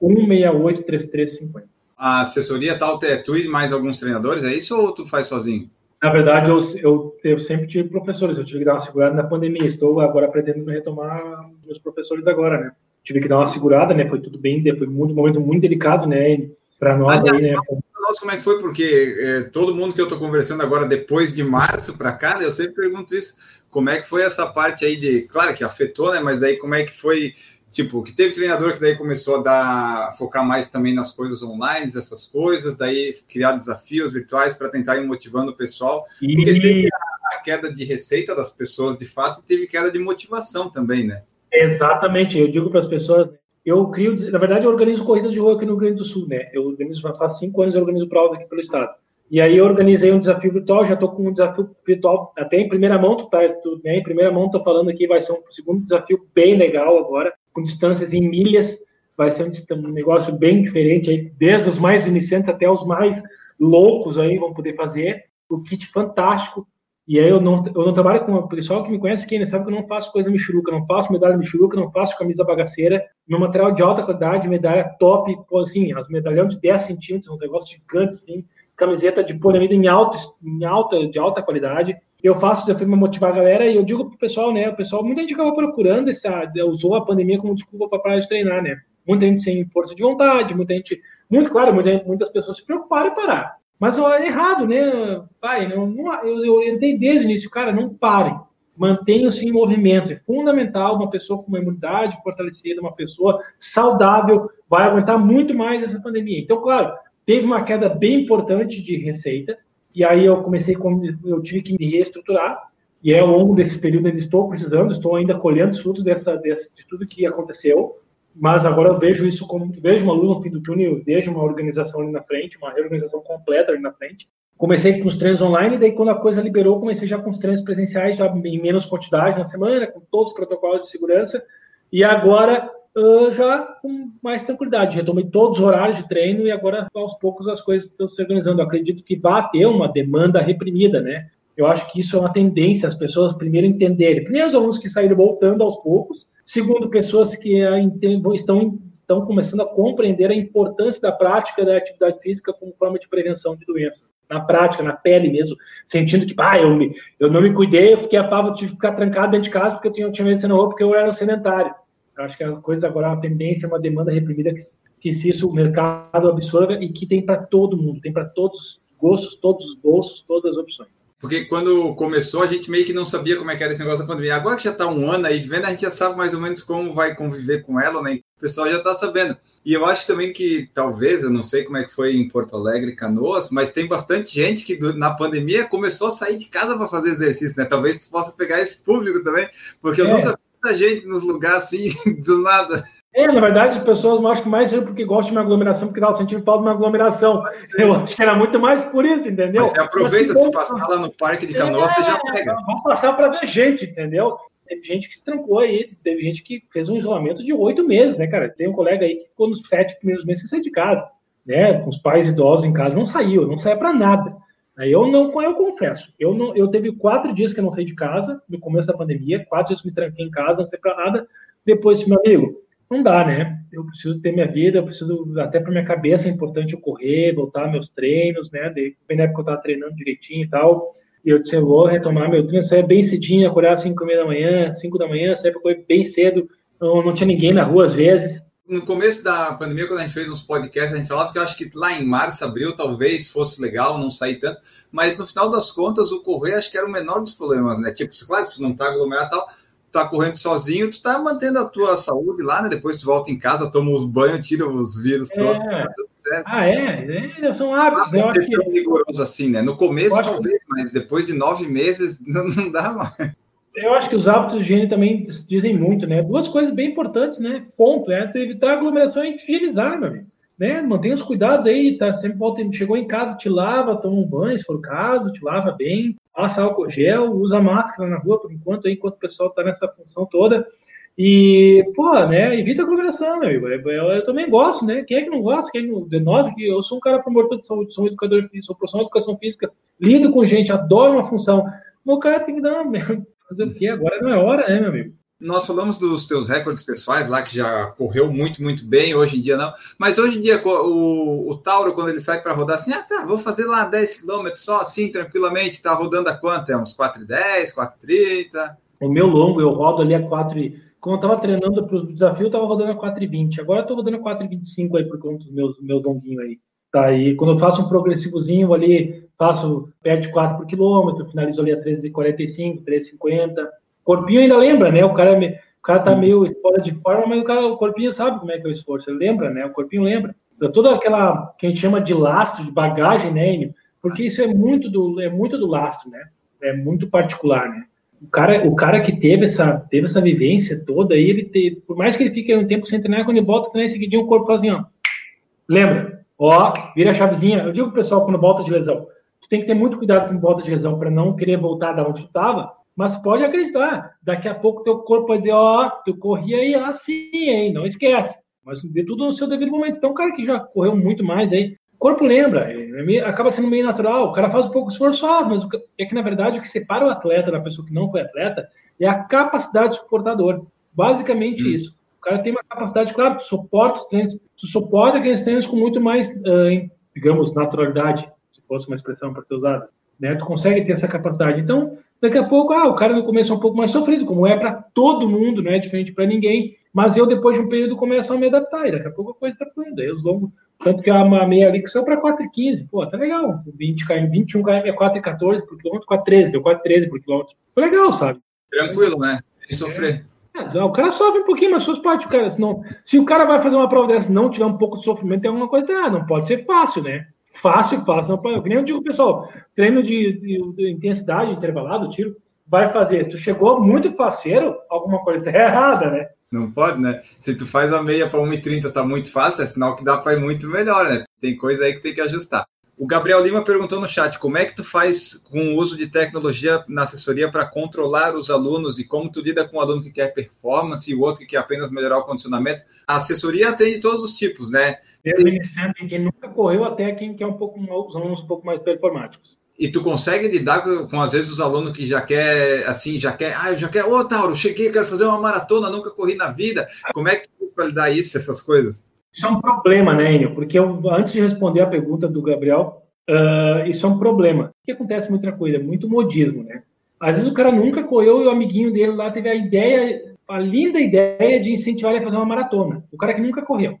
S2: 168 3350
S1: a assessoria tal, é tu e mais alguns treinadores, é isso ou tu faz sozinho?
S2: Na verdade, eu, eu, eu, sempre tive professores, eu tive que dar uma segurada na pandemia, estou agora pretendendo retomar meus professores agora, né? Tive que dar uma segurada, né? Foi tudo bem, foi muito, um momento muito delicado, né? Para nós Mas, aí, né?
S1: Nós, como é que foi? Porque é, todo mundo que eu estou conversando agora, depois de março para cá, né, eu sempre pergunto isso, como é que foi essa parte aí de, claro que afetou, né? Mas aí como é que foi Tipo, que teve treinador que daí começou a dar, focar mais também nas coisas online, essas coisas, daí criar desafios virtuais para tentar ir motivando o pessoal. E... Porque teve a, a, queda de receita das pessoas, de fato, e teve queda de motivação também, né?
S2: Exatamente. Eu digo para as pessoas, eu crio, na verdade, eu organizo corridas de rua aqui no Rio Grande do Sul, né? Eu organizo, faz cinco anos eu organizo provas aqui pelo estado. E aí eu organizei um desafio virtual, já estou com um desafio virtual até em primeira mão, tu tá, tu, né, em primeira mão estou falando aqui, vai ser um segundo desafio bem legal agora, com distâncias em milhas, vai ser um, negócio bem diferente aí, desde os mais iniciantes até os mais loucos aí vão poder fazer, o kit fantástico, e aí eu não, eu não trabalho com o pessoal que me conhece quem sabe que eu não faço coisa michuruca, não faço medalha michuruca, não faço camisa bagaceira, meu material de alta qualidade, medalha top, pô, assim, as medalhão de 10 centímetros, um negócio gigante, assim, camiseta de poliamida em alta, em alta, de alta qualidade, eu faço desafio para motivar a galera e eu digo pro pessoal, né? O pessoal, muita gente acaba procurando essa, usou a pandemia como desculpa para parar de treinar, né? Muita gente sem força de vontade, muita gente, muito claro, muita, muitas pessoas se preocuparam e pararam. Mas é errado, né? Pai, não, não, eu orientei desde o início, cara, não parem. Mantenham-se em movimento. É fundamental uma pessoa com uma imunidade fortalecida, uma pessoa saudável, vai aguentar muito mais essa pandemia. Então, claro, teve uma queda bem importante de receita, e aí eu comecei, eu tive que me reestruturar, e ao longo desse período ainda estou precisando, estou ainda colhendo os frutos dessa, dessa, de tudo que aconteceu, mas agora eu vejo isso como, vejo uma luz no fim do túnel, vejo uma organização ali na frente, uma reorganização completa ali na frente. Comecei com os treinos online, daí quando a coisa liberou, comecei já com os treinos presenciais, já em menos quantidade na semana, com todos os protocolos de segurança, e agora uh, já com mais tranquilidade. Retomei todos os horários de treino e agora, aos poucos, as coisas estão se organizando. Eu acredito que vai ter uma demanda reprimida, né? Eu acho que isso é uma tendência, as pessoas primeiro entenderem. Primeiro, os alunos que saíram voltando aos poucos. Segundo, pessoas que estão, estão começando a compreender a importância da prática da atividade física como forma de prevenção de doenças. Na prática, na pele mesmo, sentindo que, ah, eu, me, eu não me cuidei, eu fiquei apavo, tive que ficar trancado dentro de casa porque eu tinha, tinha medo de ser na rua, porque eu era um sedentário. Acho que a coisa agora é uma tendência, uma demanda reprimida que, que se isso o mercado absorva e que tem para todo mundo, tem para todos gostos, todos os bolsos, todas as opções.
S1: Porque quando começou, a gente meio que não sabia como é que era esse negócio da pandemia. Agora que já está um ano aí vivendo, a gente já sabe mais ou menos como vai conviver com ela, né? O pessoal já está sabendo. E eu acho também que, talvez, eu não sei como é que foi em Porto Alegre, Canoas, mas tem bastante gente que na pandemia começou a sair de casa para fazer exercício, né? Talvez tu possa pegar esse público também, porque eu é. nunca vi muita gente nos lugares assim, (laughs) do nada.
S2: É, na verdade, as pessoas acho que mais é porque gostam de uma aglomeração, porque estava sentindo falta de uma aglomeração. Eu acho que era muito mais por isso, entendeu? Mas
S1: você aproveita, se passar lá no Parque de Canoas, é, você já pega.
S2: Vamos passar para ver gente, entendeu? Teve gente que se trancou aí, teve gente que fez um isolamento de oito meses, né, cara? Tem um colega aí que ficou nos sete primeiros meses sem sair de casa, né? Com os pais idosos em casa, não saiu, não saía para nada. Eu não, eu confesso, eu não, eu teve quatro dias que eu não saí de casa no começo da pandemia, quatro dias que me tranquei em casa, não saí para nada. Depois, meu amigo, não dá, né? Eu preciso ter minha vida, eu preciso, até para minha cabeça é importante eu correr, voltar meus treinos, né? De, na época eu estava treinando direitinho e tal. E eu disse, eu vou retomar meu treino, sair bem cedinho, acordar às 5 da manhã, 5 da manhã, sair para correr bem cedo, não, não tinha ninguém na rua às vezes.
S1: No começo da pandemia, quando a gente fez uns podcasts, a gente falava que eu acho que lá em março, abril, talvez fosse legal não sair tanto, mas no final das contas, o correr acho que era o menor dos problemas, né? Tipo, claro, se não tá aglomerado e tal, tá correndo sozinho, tu tá mantendo a tua saúde lá, né? Depois tu volta em casa, toma os banhos, tira os vírus
S2: é. todos. Tá ah, é? é? São hábitos. Ah, eu acho que...
S1: rigoroso assim, né? No começo, talvez, que... mas depois de nove meses, (laughs) não, não dá mais.
S2: Eu acho que os hábitos de higiene também dizem muito, né? Duas coisas bem importantes, né? Ponto, é evitar aglomeração e higienizar, meu amigo. Né? Mantenha os cuidados aí, tá? Sempre volta, chegou em casa, te lava, toma um banho, se for o caso, te lava bem, passa álcool gel, usa máscara na rua por enquanto, aí, enquanto o pessoal está nessa função toda. E, pô, né, evita aglomeração, meu amigo. Eu, eu, eu, também gosto, né? Quem é que não gosta? Quem é de nós, que eu sou um cara promotor de saúde, sou um educador sou profissional de educação física, lido com gente, adoro uma função. O cara tem que dar, fazer o quê? Agora não é hora, né, meu amigo?
S1: nós falamos dos teus recordes pessoais lá, que já correu muito, muito bem, hoje em dia não. Mas hoje em dia, o, o Tauro, quando ele sai para rodar assim, ah, tá, vou fazer lá 10 km só assim, tranquilamente, tá rodando a quanto? É uns 4,10, 4,30?
S2: O meu longo, eu rodo ali a 4. Quando eu tava treinando para o desafio, eu tava rodando a 4,20. Agora eu tô rodando a 4,25 aí por conta dos meus, meus longuinhos aí. Tá, e quando eu faço um progressivozinho ali, faço perto de 4 por quilômetro, finalizo ali a 13,45, 13,50 corpinho ainda lembra, né? O cara, o cara tá meio fora de forma, mas o, cara, o corpinho sabe como é que é o esforço. Ele lembra, né? O corpinho lembra. Então, toda aquela que a gente chama de lastro, de bagagem, né, Enio? Porque isso é muito do, é muito do lastro, né? É muito particular, né? O cara, o cara que teve essa, teve essa vivência toda aí, ele teve, por mais que ele fique um tempo sem treinar, quando ele volta a treinar em seguidinho, o corpo faz assim, ó. Lembra? Ó, vira a chavezinha. Eu digo pro pessoal, quando volta de lesão, tu tem que ter muito cuidado com volta de lesão para não querer voltar da onde tu tava, mas pode acreditar, daqui a pouco teu corpo vai dizer, ó, oh, tu corria aí assim, hein? Não esquece. Mas de tudo no seu devido momento. Então, o cara que já correu muito mais aí, o corpo lembra, é acaba sendo meio natural. O cara faz um pouco esforço, mas é que na verdade o que separa o atleta da pessoa que não foi atleta é a capacidade suportadora. Basicamente hum. isso. O cara tem uma capacidade, claro, tu suporta os treinos, tu suporta aqueles treinos com muito mais, uh, digamos, naturalidade, se fosse uma expressão para ser usada. Né? Tu consegue ter essa capacidade. Então, Daqui a pouco, ah, o cara no começo é um pouco mais sofrido, como é para todo mundo, não é diferente para ninguém. Mas eu, depois de um período, começo a me adaptar, e daqui a pouco a coisa está fluindo. Aí os longos, tanto que a meia ali que saiu para 4,15, pô, tá legal. 20 km, 21 km é 4,14 por quilômetro, 4,13, deu 4,13 por quilômetro. Foi legal, sabe?
S1: Tranquilo, né? Sem sofrer.
S2: É, o cara sofre um pouquinho, mas suas partes, cara. Senão, se o cara vai fazer uma prova dessa não tiver um pouco de sofrimento, tem alguma coisa errada. Não pode ser fácil, né? Fácil, fácil. Não, que nem eu digo, pessoal, treino de, de, de intensidade, intervalado, tiro vai fazer. Se tu chegou muito parceiro, alguma coisa está (laughs) errada, né?
S1: Não pode, né? Se tu faz a meia para 1,30 tá muito fácil, é sinal que dá para ir muito melhor, né? Tem coisa aí que tem que ajustar. O Gabriel Lima perguntou no chat como é que tu faz com o uso de tecnologia na assessoria para controlar os alunos e como tu lida com um aluno que quer performance e o outro que quer apenas melhorar o condicionamento. A assessoria tem de todos os tipos, né?
S2: Desde iniciante, quem nunca correu até quem quer um pouco, os alunos um pouco mais performáticos
S1: e tu consegue lidar com, às vezes os alunos que já quer assim já quer ah eu já quero ô oh, Tauro cheguei quero fazer uma maratona nunca corri na vida como é que tu lidar isso essas coisas
S2: isso é um problema né Enio? porque eu, antes de responder a pergunta do Gabriel uh, isso é um problema o que acontece muito na coisa é muito modismo né às vezes o cara nunca correu e o amiguinho dele lá teve a ideia a linda ideia de incentivar ele a fazer uma maratona o cara que nunca correu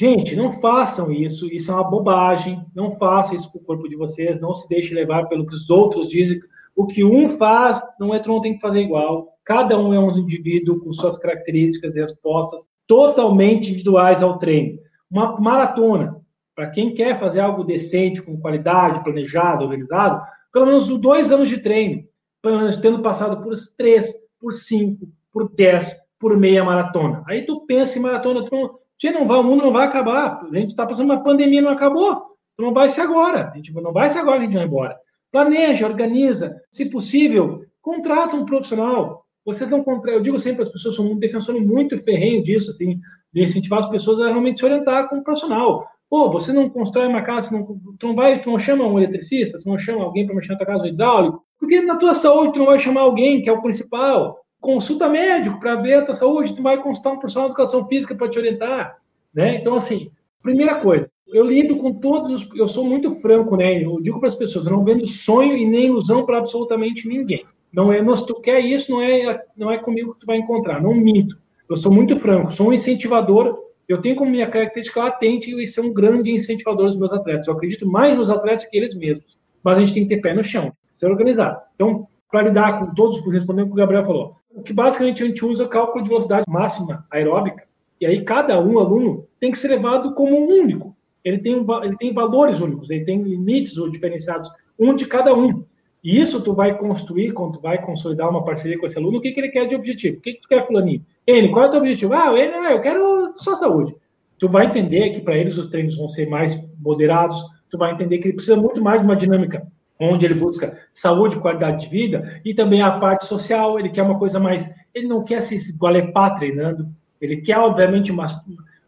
S2: Gente, não façam isso, isso é uma bobagem. Não façam isso com o corpo de vocês, não se deixe levar pelo que os outros dizem. O que um faz, não é não tem que fazer igual. Cada um é um indivíduo com suas características e respostas totalmente individuais ao treino. Uma maratona, para quem quer fazer algo decente, com qualidade, planejado, organizado, pelo menos dois anos de treino, pelo menos tendo passado por três, por cinco, por dez, por meia maratona. Aí tu pensa em maratona, tu não, não vai, o mundo não vai acabar. A gente está passando uma pandemia, não acabou. Tu não vai ser agora. A gente não vai ser agora que a gente vai embora. Planeja, organiza. Se possível, contrata um profissional. Vocês não contratam. Eu digo sempre, as pessoas são um defensor muito ferrenho disso, assim, de incentivar as pessoas a realmente se orientar com um profissional. Pô, você não constrói uma casa, não, tu não vai, tu não chama um eletricista, tu não chama alguém para mexer na tua casa, um hidráulico, porque na tua saúde tu não vai chamar alguém que é o principal. Consulta médico para ver a tua saúde, tu vai consultar um profissional de educação física para te orientar, né? Então assim, primeira coisa, eu lido com todos os, eu sou muito franco, né? Eu digo para as pessoas, eu não vendo sonho e nem ilusão para absolutamente ninguém. Não é, se tu quer isso, não é, não é comigo que tu vai encontrar, não minto. Eu sou muito franco, sou um incentivador eu tenho como minha característica latente e ser um grande incentivador dos meus atletas. Eu acredito mais nos atletas que eles mesmos. Mas a gente tem que ter pé no chão, ser organizado. Então, para lidar com todos, respondendo o que o Gabriel falou, o que basicamente a gente usa é cálculo de velocidade máxima aeróbica, e aí cada um aluno tem que ser levado como um único. Ele tem, ele tem valores únicos, ele tem limites diferenciados, um de cada um. E isso tu vai construir, quando tu vai consolidar uma parceria com esse aluno, o que, que ele quer de objetivo? O que, que tu quer, fulaninho? N, qual é o teu objetivo? Ah, N, ah, eu quero só saúde. Tu vai entender que para eles os treinos vão ser mais moderados, tu vai entender que ele precisa muito mais de uma dinâmica onde ele busca saúde, qualidade de vida e também a parte social, ele quer uma coisa mais, ele não quer se esgualepar treinando, ele quer obviamente uma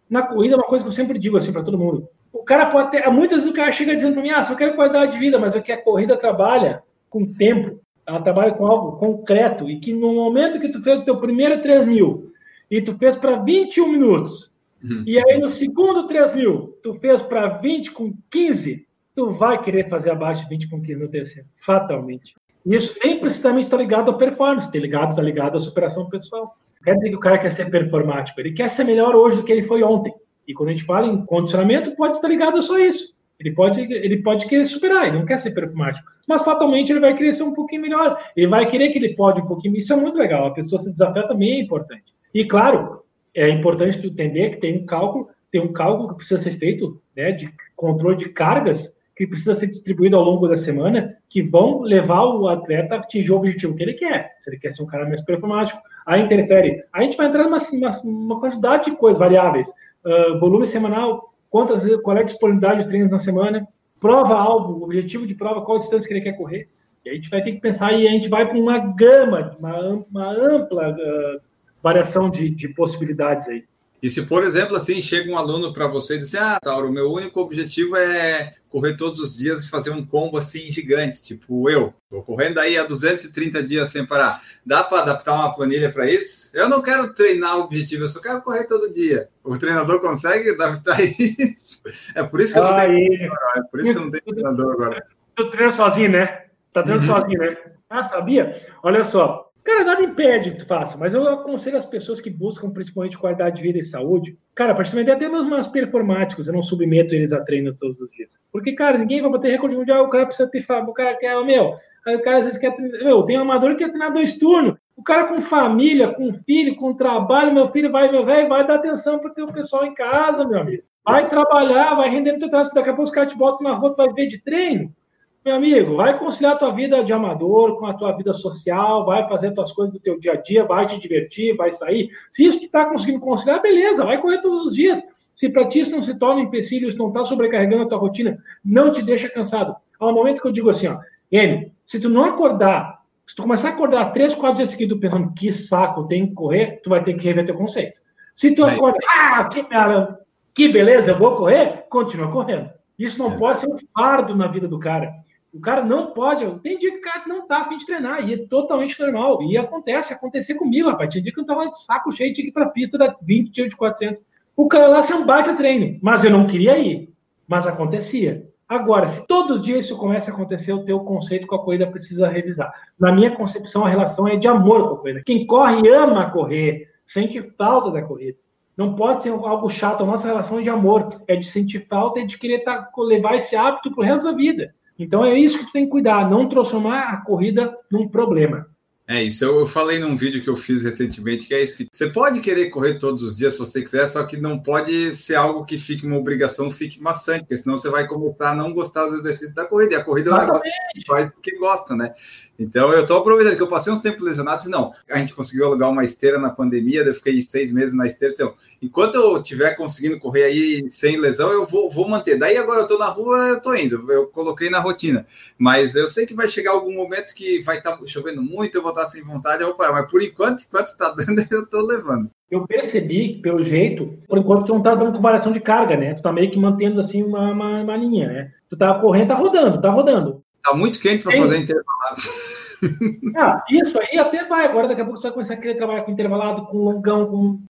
S2: na corrida é uma coisa que eu sempre digo assim para todo mundo. O cara pode ter, muitas vezes o cara chega dizendo para mim: "Ah, só quero qualidade de vida, mas eu quero corrida trabalha com tempo, ela trabalha com algo concreto e que no momento que tu fez o teu primeiro 3 mil e tu fez para 21 minutos, uhum. e aí no segundo 3 mil tu fez para 20 com 15, tu vai querer fazer abaixo de 20 com 15 no terceiro, fatalmente. E isso nem precisamente está ligado à performance, está ligado, está ligado à superação pessoal. Quer dizer que o cara quer ser performático, ele quer ser melhor hoje do que ele foi ontem. E quando a gente fala em condicionamento, pode estar ligado a só isso. Ele pode, ele pode querer superar, ele não quer ser performático. Mas fatalmente ele vai querer ser um pouquinho melhor. Ele vai querer que ele pode um pouquinho. Isso é muito legal. A pessoa se desafiar também é importante. E claro, é importante tu entender que tem um cálculo, tem um cálculo que precisa ser feito, né, de controle de cargas que precisa ser distribuído ao longo da semana, que vão levar o atleta a atingir o objetivo que ele quer. Se ele quer ser um cara mais performático, aí interfere. Aí a gente vai entrar numa uma, uma quantidade de coisas variáveis. Uh, volume semanal, quantas, qual é a disponibilidade de treinos na semana, prova-alvo, objetivo de prova, qual distância que ele quer correr. E a gente vai ter que pensar e a gente vai para uma gama, uma, uma ampla uh, variação de, de possibilidades aí.
S1: E se, por exemplo, assim, chega um aluno para você e diz, ah, Tauro, o meu único objetivo é correr todos os dias e fazer um combo assim gigante, tipo eu, estou correndo aí há 230 dias sem parar. Dá para adaptar uma planilha para isso? Eu não quero treinar o objetivo, eu só quero correr todo dia. O treinador consegue adaptar (laughs) isso? É por isso que eu não tenho é por isso que eu não tenho treinador agora.
S2: Tu treina sozinho, né? Tá treinando uhum. sozinho, né? Ah, sabia? Olha só, Cara, nada impede que tu faça, mas eu aconselho as pessoas que buscam principalmente qualidade de vida e saúde. Cara, para ter até mesmo umas performáticos, eu não submeto eles a treino todos os dias. Porque, cara, ninguém vai bater recorde mundial, o cara precisa ter fama, o cara quer, meu, o cara às vezes quer meu, tem um amador que quer treinar dois turnos. O cara com família, com filho, com trabalho, meu filho vai, meu velho, vai dar atenção para ter o pessoal em casa, meu amigo. Vai trabalhar, vai render no teu trabalho. Daqui a pouco os caras te botam na rua, tu vai ver de treino. Meu amigo, vai conciliar a tua vida de amador com a tua vida social, vai fazer as tuas coisas do teu dia a dia, vai te divertir, vai sair. Se isso tu está conseguindo conciliar, beleza, vai correr todos os dias. Se para ti isso não se torna um empecilho, isso não está sobrecarregando a tua rotina, não te deixa cansado. Há um momento que eu digo assim, ó, N, se tu não acordar, se tu começar a acordar três, quatro dias seguidos pensando que saco, tem que correr, tu vai ter que rever teu conceito. Se tu acorda, ah, que, que beleza, eu vou correr, continua correndo. Isso não é. pode ser um fardo na vida do cara. O cara não pode. Tem dia que o cara não tá fim de treinar, e é totalmente normal. E acontece, acontecer comigo, rapaz. Tinha dia que eu tava de saco cheio, tinha que ir pra pista da 20 tiros de 400. O cara lá se é um baita treino, mas eu não queria ir. Mas acontecia. Agora, se todos os dias isso começa a acontecer, o teu conceito com a corrida precisa revisar. Na minha concepção, a relação é de amor com a corrida. Quem corre ama correr, sente falta da corrida. Não pode ser algo chato. A nossa relação é de amor, é de sentir falta e de querer tá, levar esse hábito para o resto da vida. Então é isso que tu tem que cuidar, não transformar a corrida num problema.
S1: É isso, eu, eu, falei num vídeo que eu fiz recentemente que é isso que você pode querer correr todos os dias se você quiser, só que não pode ser algo que fique uma obrigação, fique maçante, porque senão você vai começar a não gostar dos exercícios da corrida. E a corrida é um negócio que faz porque gosta, né? Então, eu estou aproveitando que eu passei uns tempos lesionado. Não, a gente conseguiu alugar uma esteira na pandemia, eu fiquei seis meses na esteira. Então, enquanto eu estiver conseguindo correr aí sem lesão, eu vou, vou manter. Daí, agora eu estou na rua, eu estou indo. Eu coloquei na rotina. Mas eu sei que vai chegar algum momento que vai estar tá chovendo muito, eu vou estar tá sem vontade, eu vou parar. Mas por enquanto, enquanto está dando, (laughs) eu estou levando.
S2: Eu percebi, pelo jeito, por enquanto tu não tá dando comparação de carga, né? Tu tá meio que mantendo assim uma, uma, uma linha, né? Tu tá correndo, tá rodando, tá rodando.
S1: Tá muito quente para fazer intervalado. (laughs)
S2: Ah, isso aí até vai. Agora, daqui a pouco você vai começar a querer trabalhar com intervalado, com longão,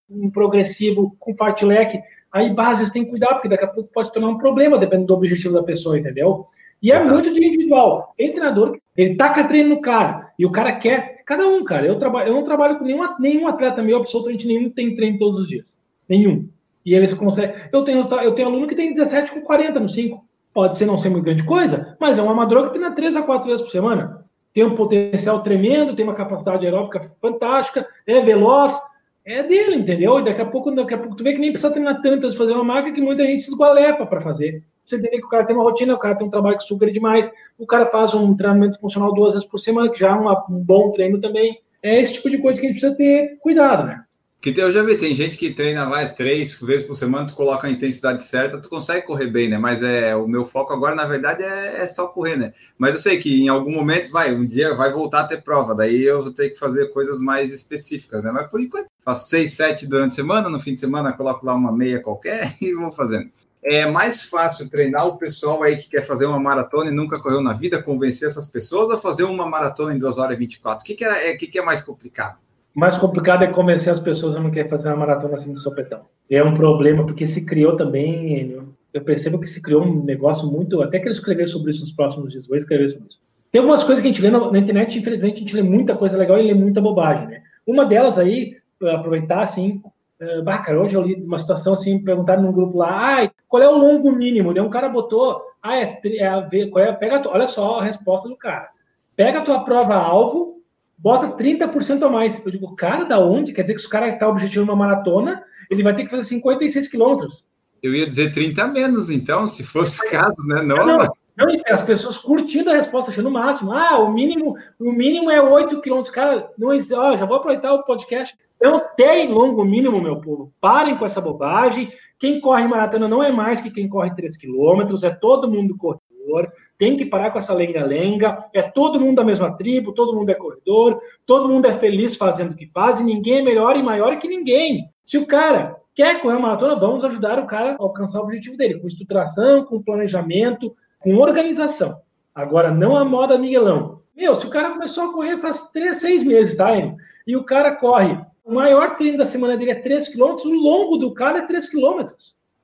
S2: com progressivo, com parte leque. Aí, bases tem que cuidar, porque daqui a pouco pode se tornar um problema, dependendo do objetivo da pessoa, entendeu? E é Exato. muito de individual. Tem treinador, ele taca treino no cara, e o cara quer. Cada um, cara. Eu, trabalho, eu não trabalho com nenhum, nenhum atleta meu, absolutamente nenhum, tem treino todos os dias. Nenhum. E eles conseguem. Eu tenho, eu tenho aluno que tem 17 com 40 no 5. Pode ser não ser muito grande coisa, mas é um amador que treina 3 a 4 vezes por semana. Tem um potencial tremendo, tem uma capacidade aeróbica fantástica, é veloz, é dele, entendeu? E daqui a pouco, daqui a pouco tu vê que nem precisa treinar tanto de fazer uma marca que muita gente se esgualepa para fazer. Você entender que o cara tem uma rotina, o cara tem um trabalho que suga demais, o cara faz um treinamento funcional duas vezes por semana, que já é um bom treino também. É esse tipo de coisa que a gente precisa ter cuidado, né?
S1: Que eu já vi, tem gente que treina lá três vezes por semana, tu coloca a intensidade certa, tu consegue correr bem, né? Mas é o meu foco agora, na verdade, é, é, só correr, né? Mas eu sei que em algum momento vai, um dia vai voltar a ter prova, daí eu vou ter que fazer coisas mais específicas, né? Mas por enquanto, faço seis, sete durante a semana, no fim de semana coloco lá uma meia qualquer (laughs) e vou fazendo. É mais fácil treinar o pessoal aí que quer fazer uma maratona e nunca correu na vida, convencer essas pessoas, ou fazer uma maratona em 2 horas e 24? O que, que, é, que, que é mais complicado?
S2: Mais complicado é convencer as pessoas a não querer fazer uma maratona assim de sopetão. É um problema, porque se criou também, eu percebo que se criou um negócio muito, até que eu escrever sobre isso nos próximos dias, vou escrever sobre isso. Tem algumas coisas que a gente lê na, na, internet, infelizmente a gente lê muita coisa legal e lê muita bobagem, né? Uma delas aí, aproveitar assim, uh, bah, cara, hoje eu li uma situação assim, perguntaram num grupo lá, ah, qual é o longo mínimo? Um cara botou, ah, é, é, qual é pega, olha só a resposta do cara. Pega a tua prova-alvo, bota 30% a mais. Eu digo, cara, da onde? Quer dizer que se o cara está objetivo uma maratona, ele vai ter que fazer 56 quilômetros.
S1: Eu ia dizer 30 a menos, então, se fosse o caso, né? Não,
S2: não, não, as pessoas curtindo a resposta, achando o máximo. Ah, o mínimo, o mínimo é 8 quilômetros. Cara, não ó, já vou aproveitar o podcast. Não tem longo mínimo, meu povo. Parem com essa bobagem. Quem corre maratona não é mais que quem corre 3 quilômetros, é todo mundo corredor tem que parar com essa lenga-lenga. É todo mundo da mesma tribo, todo mundo é corredor, todo mundo é feliz fazendo o que faz e ninguém é melhor e maior que ninguém. Se o cara quer correr uma maratona, vamos ajudar o cara a alcançar o objetivo dele, com estruturação, com planejamento, com organização. Agora, não a moda Miguelão. Meu, se o cara começou a correr faz três, seis meses, tá, Enio? E o cara corre, o maior treino da semana dele é 3 km, o longo do cara é 3 km.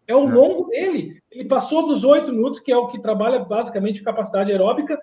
S2: É o é. longo dele. Ele passou dos oito minutos, que é o que trabalha basicamente capacidade aeróbica,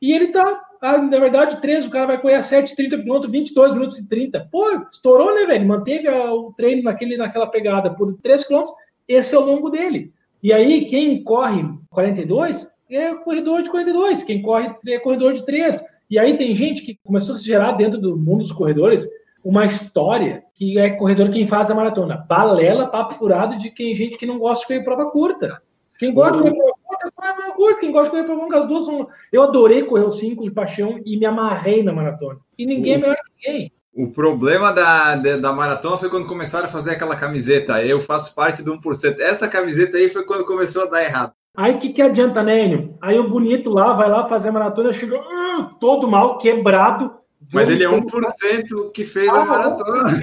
S2: e ele tá, ah, na verdade, 13, o cara vai correr a 7, 30 minutos, 22 minutos e 30. Pô, estourou, né, velho? Manteve o treino naquele, naquela pegada por 3 quilômetros, esse é o longo dele. E aí, quem corre 42 é corredor de 42, quem corre é corredor de 3. E aí tem gente que começou a se gerar dentro do mundo dos corredores uma história que é corredor quem faz a maratona. Balela, papo furado de quem gente que não gosta de correr prova curta. Quem gosta de correr prova curta, corre prova curta. Quem gosta de correr prova longa, as duas são... Eu adorei correr os 5 de paixão e me amarrei na maratona. E ninguém é melhor que ninguém.
S1: O problema da, da maratona foi quando começaram a fazer aquela camiseta. Eu faço parte do 1%. Essa camiseta aí foi quando começou a dar errado.
S2: Aí o que, que adianta, né, Enio? Aí o bonito lá vai lá fazer a maratona, chega uh, todo mal, quebrado,
S1: mas ele é 1% que fez ah, a maratona.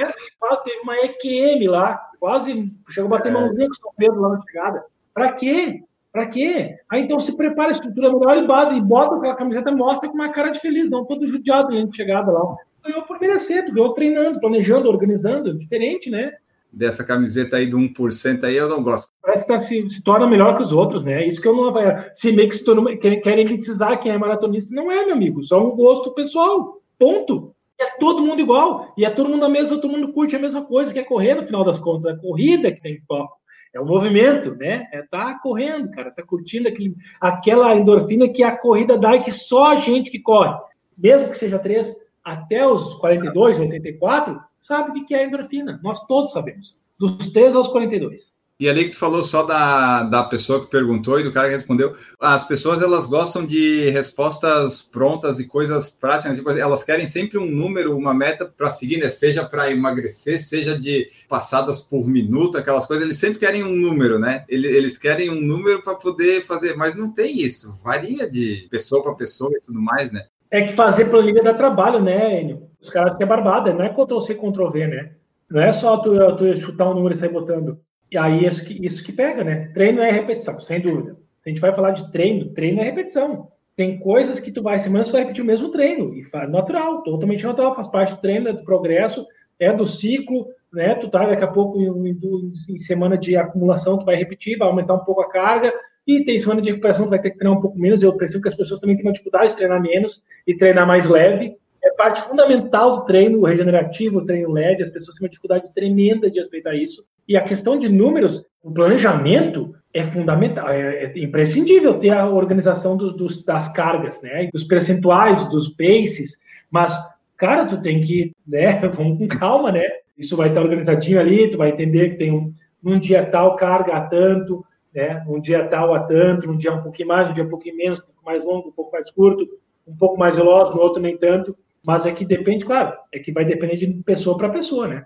S2: Teve uma EQM lá, quase chegou a bater é. mãozinha com o São Pedro lá na chegada. Para quê? Para quê? Aí então se prepara a estrutura melhor e bota, e bota aquela camiseta, mostra com uma cara de feliz, não todo judiado na chegada lá. Ganhou por merecer, ganhou treinando, planejando, organizando, diferente, né?
S1: Dessa camiseta aí do 1% aí eu não gosto.
S2: Parece que se, se torna melhor que os outros, né? Isso que eu não. Se meio que se torna, querem elitizar quem é maratonista, não é, meu amigo, só um gosto pessoal. Ponto. é todo mundo igual, e é todo mundo a mesma, todo mundo curte a mesma coisa, que é correr no final das contas, a corrida que tem foco. É o movimento, né? É tá correndo, cara, tá curtindo aquele, aquela endorfina que a corrida dá e que só a gente que corre, mesmo que seja três, até os 42, 84, sabe o que é endorfina. Nós todos sabemos. Dos 3 aos 42.
S1: E ali que tu falou só da, da pessoa que perguntou e do cara que respondeu, as pessoas elas gostam de respostas prontas e coisas práticas, tipo, elas querem sempre um número, uma meta para seguir, né? seja para emagrecer, seja de passadas por minuto, aquelas coisas, eles sempre querem um número, né? Eles, eles querem um número para poder fazer, mas não tem isso, varia de pessoa para pessoa e tudo mais, né?
S2: É que fazer planilha dá trabalho, né, Enio? Os caras têm barbada, não é Ctrl-C, Ctrl-V, né? Não é só tu, tu chutar um número e sair botando. E aí isso que, isso que pega, né? Treino é repetição, sem dúvida. Se a gente vai falar de treino, treino é repetição. Tem coisas que tu vai semana você vai repetir o mesmo treino e faz natural, totalmente natural, faz parte do treino, é do progresso, é do ciclo, né? Tu tá daqui a pouco em, em, em semana de acumulação, tu vai repetir, vai aumentar um pouco a carga, e tem semana de recuperação, tu vai ter que treinar um pouco menos. Eu percebo que as pessoas também têm uma dificuldade de treinar menos e treinar mais leve. É parte fundamental do treino regenerativo, treino LED. As pessoas têm uma dificuldade tremenda de respeitar isso. E a questão de números, o planejamento é fundamental, é, é imprescindível ter a organização dos, dos, das cargas, né? Dos percentuais, dos paces. Mas, cara, tu tem que, né? (laughs) Vamos com calma, né? Isso vai estar organizadinho ali, tu vai entender que tem um, um dia tal carga a tanto, né? Um dia tal a tanto, um dia um pouquinho mais, um dia um pouquinho menos, um pouco mais longo, um pouco mais curto, um pouco mais veloz, no outro nem tanto. Mas é que depende, claro, é que vai depender de pessoa para pessoa, né?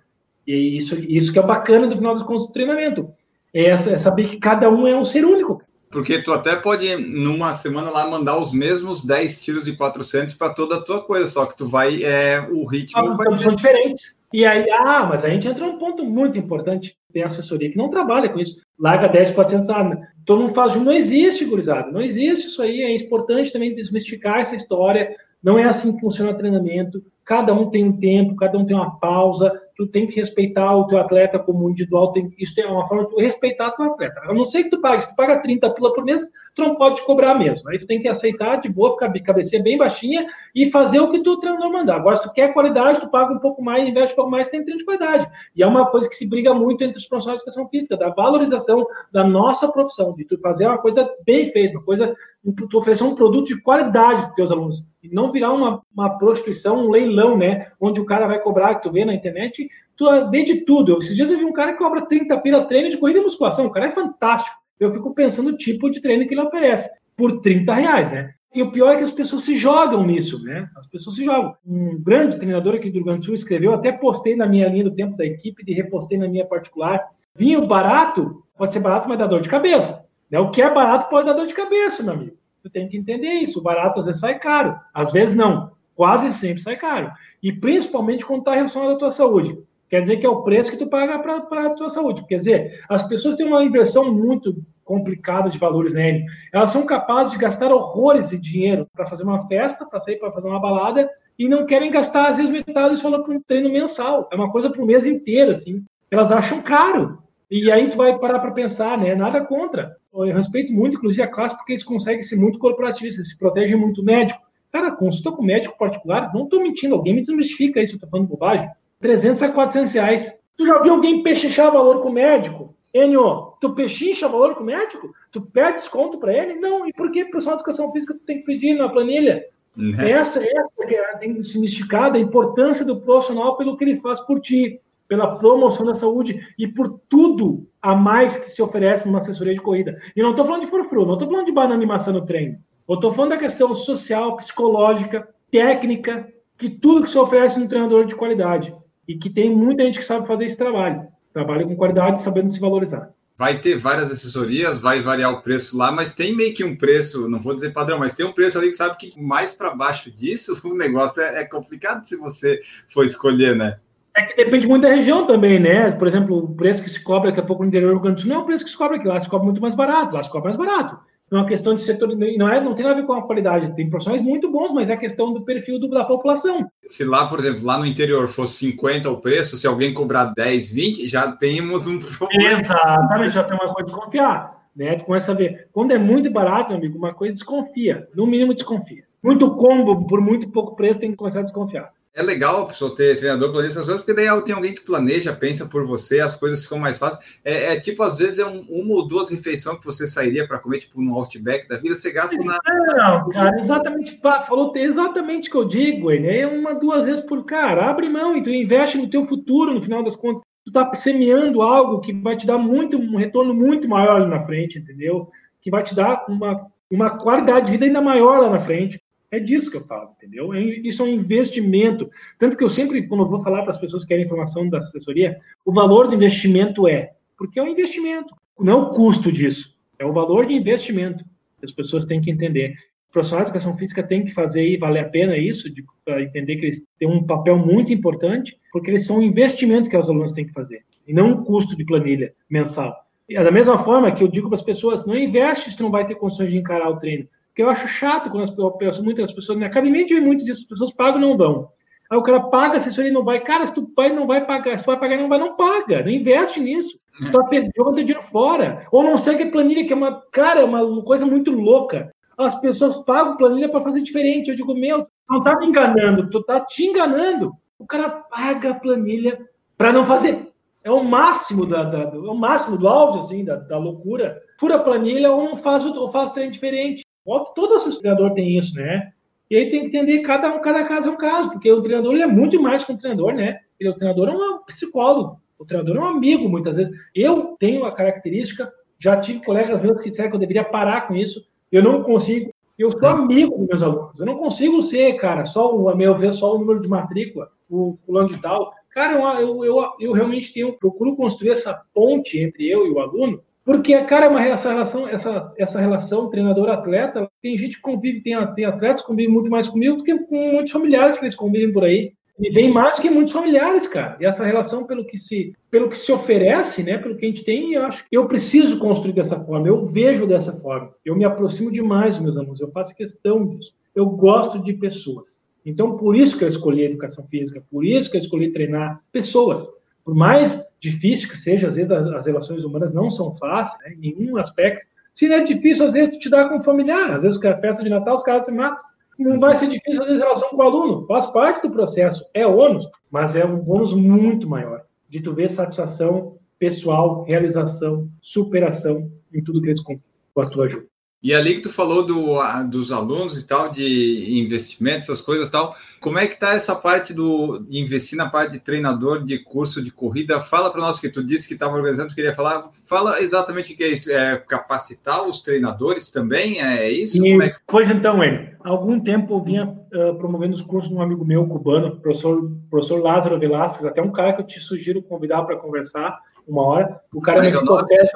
S2: E isso, isso que é bacana do final das contas do treinamento. É, é saber que cada um é um ser único.
S1: Porque tu até pode, numa semana lá, mandar os mesmos 10 tiros de 400 para toda a tua coisa, só que tu vai, é, o ritmo
S2: ah, vai... São diferentes. E aí, ah, mas a gente entra num ponto muito importante. Tem assessoria que não trabalha com isso. Larga 10, 400, ah, todo mundo faz, não existe, gurizada. Não existe isso aí. É importante também desmistificar essa história. Não é assim que funciona o treinamento. Cada um tem um tempo, cada um tem uma pausa tu tem que respeitar o teu atleta como individual, tem, isso é uma forma de tu respeitar o teu atleta. A não ser que tu pague, se tu paga 30 pila por mês, tu não pode cobrar mesmo. Aí tu tem que aceitar de boa, ficar cabeça bem baixinha e fazer o que tu, treinador mandar. Agora, se tu quer qualidade, tu paga um pouco mais, investe um pouco mais, tem treino de qualidade. E é uma coisa que se briga muito entre os profissionais de educação física, da valorização da nossa profissão, de tu fazer uma coisa bem feita, uma coisa, tu oferecer um produto de qualidade para teus alunos. E não virar uma, uma prostituição, um leilão, né? Onde o cara vai cobrar, que tu vê na internet, vê de tudo. esses dias eu vi um cara que cobra 30 pila treino de corrida e musculação. O cara é fantástico. Eu fico pensando no tipo de treino que ele oferece. Por 30 reais, né? E o pior é que as pessoas se jogam nisso, né? As pessoas se jogam. Um grande treinador aqui do Grande Sul escreveu, até postei na minha linha do tempo da equipe e repostei na minha particular. Vinho barato pode ser barato, mas dá dor de cabeça. Né? O que é barato pode dar dor de cabeça, meu amigo. Tu tem que entender isso. O barato às vezes sai caro, às vezes não. Quase sempre sai caro. E principalmente quando está relacionado à tua saúde. Quer dizer que é o preço que tu paga para a tua saúde. Quer dizer, as pessoas têm uma inversão muito complicada de valores nele. Elas são capazes de gastar horrores de dinheiro para fazer uma festa, para sair para fazer uma balada, e não querem gastar, às vezes, metade só para um treino mensal. É uma coisa para o mês inteiro, assim. Elas acham caro. E aí tu vai parar para pensar, né? Nada contra. Eu respeito muito, inclusive, a classe, porque eles conseguem ser muito corporativistas, se protegem muito médico. Cara, consulta com médico particular, não estou mentindo, alguém me desmistifica isso, eu estou falando bobagem. 300 a 400 reais. Tu já viu alguém pechinchar valor com o médico? Enio, tu pechincha valor com o médico? Tu pede desconto para ele? Não. E por que profissional de educação física tu tem que pedir na planilha? Né? Essa, essa que é, tem que a importância do profissional pelo que ele faz por ti, pela promoção da saúde e por tudo a mais que se oferece numa assessoria de corrida. E não estou falando de frufru, não estou falando de banana animação no treino. Eu estou falando da questão social, psicológica, técnica, que tudo que se oferece no treinador de qualidade e que tem muita gente que sabe fazer esse trabalho. Trabalha com qualidade, sabendo se valorizar.
S1: Vai ter várias assessorias, vai variar o preço lá, mas tem meio que um preço, não vou dizer padrão, mas tem um preço ali que sabe que mais para baixo disso (laughs) o negócio é, é complicado se você for escolher, né?
S2: É que depende muito da região também, né? Por exemplo, o preço que se cobra daqui a pouco no interior do Rio Grande do Sul não é o preço que se cobra aqui. Lá se cobra muito mais barato, lá se cobra mais barato é uma questão de setor, não, é, não tem nada a ver com a qualidade, tem profissionais muito bons, mas é questão do perfil do, da população.
S1: Se lá, por exemplo, lá no interior fosse 50 o preço, se alguém cobrar 10, 20, já temos um (laughs)
S2: problema. Exatamente, já tem uma coisa de desconfiar. Né? Tu começa a ver. Quando é muito barato, meu amigo, uma coisa desconfia, no mínimo desconfia. Muito combo por muito pouco preço, tem que começar a desconfiar.
S1: É legal a pessoa ter treinador planeja essas coisas, porque daí tem alguém que planeja, pensa por você, as coisas ficam mais fáceis. É, é tipo, às vezes, é um, uma ou duas refeições que você sairia para comer, tipo, no Outback da vida, você gasta na.
S2: Não, cara, exatamente, falou exatamente o que eu digo, ele é uma, duas vezes por cara. Abre mão e tu investe no teu futuro, no final das contas. Tu tá semeando algo que vai te dar muito, um retorno muito maior ali na frente, entendeu? Que vai te dar uma, uma qualidade de vida ainda maior lá na frente. É disso que eu falo, entendeu? É isso é um investimento. Tanto que eu sempre, quando eu vou falar para as pessoas que querem informação da assessoria, o valor do investimento é, porque é um investimento, não é o custo disso, é o valor de investimento. As pessoas têm que entender. Os profissionais de educação física têm que fazer e valer a pena isso, para entender que eles têm um papel muito importante, porque eles são um investimento que os alunos têm que fazer, e não um custo de planilha mensal. E da mesma forma que eu digo para as pessoas, não investe se não vai ter condições de encarar o treino que eu acho chato quando as pessoas, muitas pessoas, na academia de muito disso, as pessoas pagam não vão. Aí o cara paga, a assessoria não vai. Cara, se tu vai, não vai pagar. Se tu vai pagar não vai, não paga. Não investe nisso. Tu tá teu dinheiro fora. Ou não segue a planilha, que é uma, cara, é uma coisa muito louca. As pessoas pagam planilha para fazer diferente. Eu digo, meu, não tá me enganando, tu tá te enganando. O cara paga a planilha para não fazer. É o máximo da, da, é o máximo do auge, assim, da, da loucura. Fura a planilha ou não faz, ou faz treino diferente. Todo treinador tem isso, né? E aí tem que entender cada cada caso é um caso, porque o treinador ele é muito mais que um treinador, né? Ele, o treinador é um psicólogo, o treinador é um amigo, muitas vezes. Eu tenho a característica, já tive colegas meus que disseram que eu deveria parar com isso, eu não consigo. Eu sou amigo dos meus alunos. Eu não consigo ser, cara, só o, meu ver, só o número de matrícula, o fulano de tal. Cara, eu, eu, eu realmente tenho, procuro construir essa ponte entre eu e o aluno, porque, cara, é uma, essa relação, essa, essa relação treinador-atleta, tem gente que convive, tem, tem atletas que convivem muito mais comigo do que com muitos familiares que eles convivem por aí. E vem mais do que muitos familiares, cara. E essa relação, pelo que se, pelo que se oferece, né, pelo que a gente tem, eu acho que eu preciso construir dessa forma, eu vejo dessa forma. Eu me aproximo demais dos meus alunos, eu faço questão disso. Eu gosto de pessoas. Então, por isso que eu escolhi a educação física, por isso que eu escolhi treinar pessoas. Por mais difícil que seja, às vezes as, relações humanas não são fáceis, né, em nenhum aspecto. Se é difícil, às vezes, te dá com um familiar. Às vezes, é festa de Natal, os caras se matam. Não vai ser difícil, às vezes, relação com o aluno. Faz parte do processo. É ônus, mas é um ônus muito maior. De tu ver satisfação pessoal, realização, superação em tudo que eles conquistam com a tua ajuda.
S1: E ali que tu falou do, dos alunos e tal, de investimentos, essas coisas e tal, como é que está essa parte do de investir na parte de treinador de curso de corrida? Fala para nós que tu disse que estava organizando, queria falar. Fala exatamente o que é isso. É capacitar os treinadores também? É isso?
S2: E, é que... Pois então, há algum tempo eu vinha uh, promovendo os cursos de um amigo meu cubano, professor, professor Lázaro Velasquez, até um cara que eu te sugiro convidar para conversar uma hora. O cara é enciclopédia.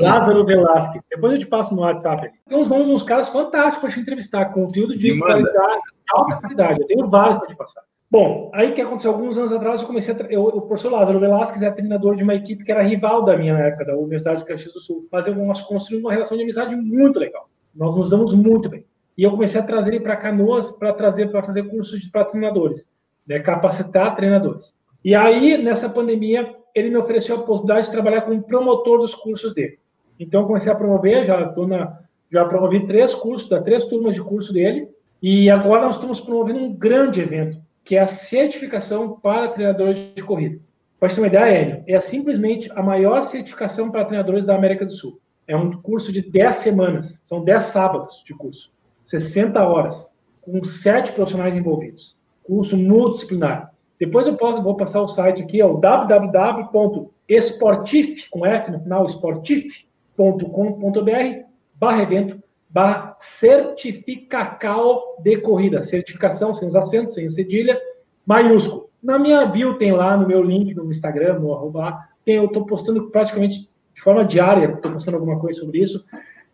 S2: Lázaro Velasquez. Depois eu te passo no WhatsApp. Tem uns nomes, uns caras fantásticos para te entrevistar, conteúdo de qualidade, alta qualidade. Eu tenho vários para te passar. Bom, aí que aconteceu alguns anos atrás, eu comecei a. Eu, o professor Lázaro Velasquez é treinador de uma equipe que era rival da minha época, da Universidade de Caxias do Sul. Mas nós construímos uma relação de amizade muito legal. Nós nos damos muito bem. E eu comecei a trazer ele para Canoas para trazer para fazer cursos para treinadores, né, capacitar treinadores. E aí, nessa pandemia, ele me ofereceu a possibilidade de trabalhar como promotor dos cursos dele. Então, comecei a promover, já tô na, já promovi três cursos, da três turmas de curso dele, e agora nós estamos promovendo um grande evento, que é a certificação para treinadores de corrida. Para ter uma ideia, Enio, é simplesmente a maior certificação para treinadores da América do Sul. É um curso de 10 semanas, são 10 sábados de curso, 60 horas, com sete profissionais envolvidos. Curso multidisciplinar. Depois eu posso, vou passar o site aqui, é o www.esportif, com F no final, esportif, com.br barra evento barra certificacao de corrida. Certificação sem os acentos, sem o cedilha, maiúsculo. Na minha bio tem lá, no meu link no Instagram, no arroba, tem, eu estou postando praticamente de forma diária, estou postando alguma coisa sobre isso.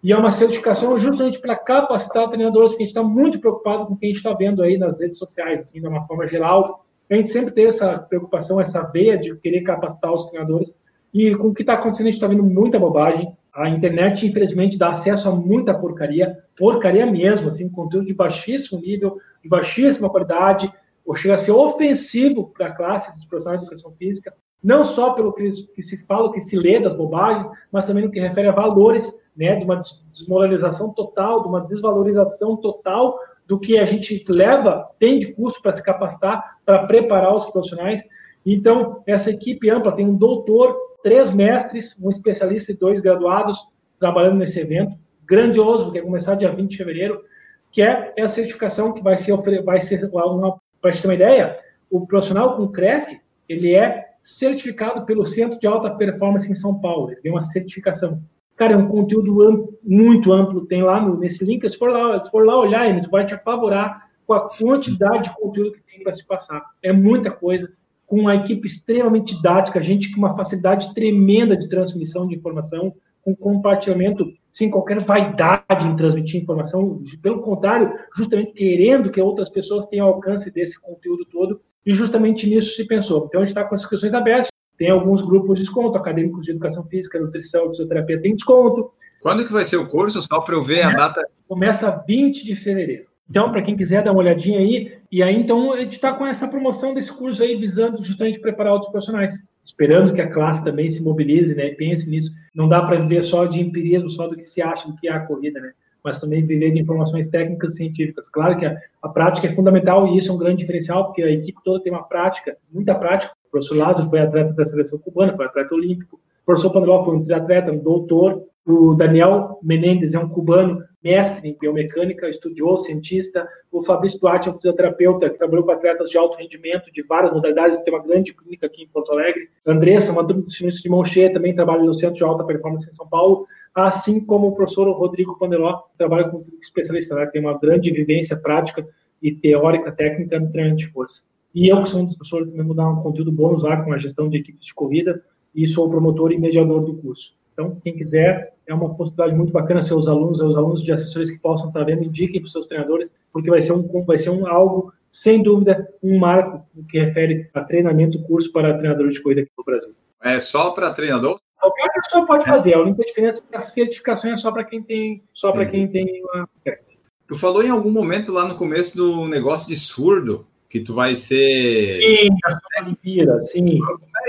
S2: E é uma certificação justamente para capacitar treinadores, porque a gente está muito preocupado com o que a gente está vendo aí nas redes sociais, assim, de uma forma geral. A gente sempre tem essa preocupação, essa veia de querer capacitar os treinadores. E com o que está acontecendo, a gente está vendo muita bobagem. A internet, infelizmente, dá acesso a muita porcaria, porcaria mesmo, assim, conteúdo de baixíssimo nível, de baixíssima qualidade, ou chega a ser ofensivo para a classe dos profissionais de educação física, não só pelo que, que, se fala, que se lê das bobagens, mas também no que refere a valores, né, de uma desmoralização total, de uma desvalorização total do que a gente leva, tem de curso para se capacitar, para preparar os profissionais. Então, essa equipe ampla tem um doutor, três mestres, um especialista e dois graduados trabalhando nesse evento grandioso, que vai começar dia 20 de fevereiro, que é a certificação que vai ser, vai ser uma, para ter uma ideia, o profissional com CREF, ele é certificado pelo Centro de Alta Performance em São Paulo, ele tem uma certificação. Cara, é um conteúdo amplo, muito amplo, tem lá no, nesse link, se for lá, se for lá olhar, ele vai te apavorar com a quantidade de conteúdo que tem para se passar. É muita coisa, com uma equipe extremamente didática, gente com uma facilidade tremenda de transmissão de informação, com compartilhamento sem qualquer vaidade em transmitir informação, pelo contrário, justamente querendo que outras pessoas tenham alcance desse conteúdo todo, e justamente nisso se pensou. Então, a gente está com as inscrições abertas, tem alguns grupos de desconto, acadêmicos de educação física, nutrição, fisioterapia tem desconto.
S1: Quando que vai ser o curso? Só para eu ver Começa, a data.
S2: Começa 20 de fevereiro. Então, para quem quiser dar uma olhadinha aí, e aí então a gente está com essa promoção desse curso aí, visando justamente preparar outros profissionais esperando que a classe também se mobilize, né, pense nisso. Não dá para viver só de empirismo, só do que se acha do que é a corrida, né? Mas também viver de informações técnicas científicas. Claro que a, a, prática é fundamental e isso é um grande diferencial, porque a equipe toda tem uma prática, muita prática. O professor Lázaro foi atleta da seleção cubana, foi atleta olímpico. O professor Pandeló foi um triatleta, um doutor. O Daniel Menendez é um cubano, mestre em biomecânica, estudioso, cientista. O Fabrício Duarte é um fisioterapeuta que trabalhou com atletas de alto rendimento de várias modalidades, tem uma grande clínica aqui em Porto Alegre. Andressa, uma nutricionista de cheia, também trabalha no Centro de Alta Performance em São Paulo, assim como o professor Rodrigo Pandeló, que trabalha como especialista, né? tem uma grande vivência prática e teórica técnica no treinamento de força. E eu, que sou um dos professores, também vou dar um conteúdo bônus lá com a gestão de equipes de corrida e sou promotor e mediador do curso. Então, quem quiser, é uma possibilidade muito bacana ser os alunos, os alunos de assessores que possam estar vendo, indiquem para os seus treinadores, porque vai ser um, vai ser um algo, sem dúvida, um marco que refere a treinamento, curso para treinadores de corrida aqui no Brasil.
S1: É só para treinador?
S2: Qualquer pessoa pode fazer. A única diferença é que a certificação é só para quem tem, só para quem tem uma.
S1: Tu falou em algum momento lá no começo do negócio de surdo que tu vai ser.
S2: Sim, a Olimpíada, sim.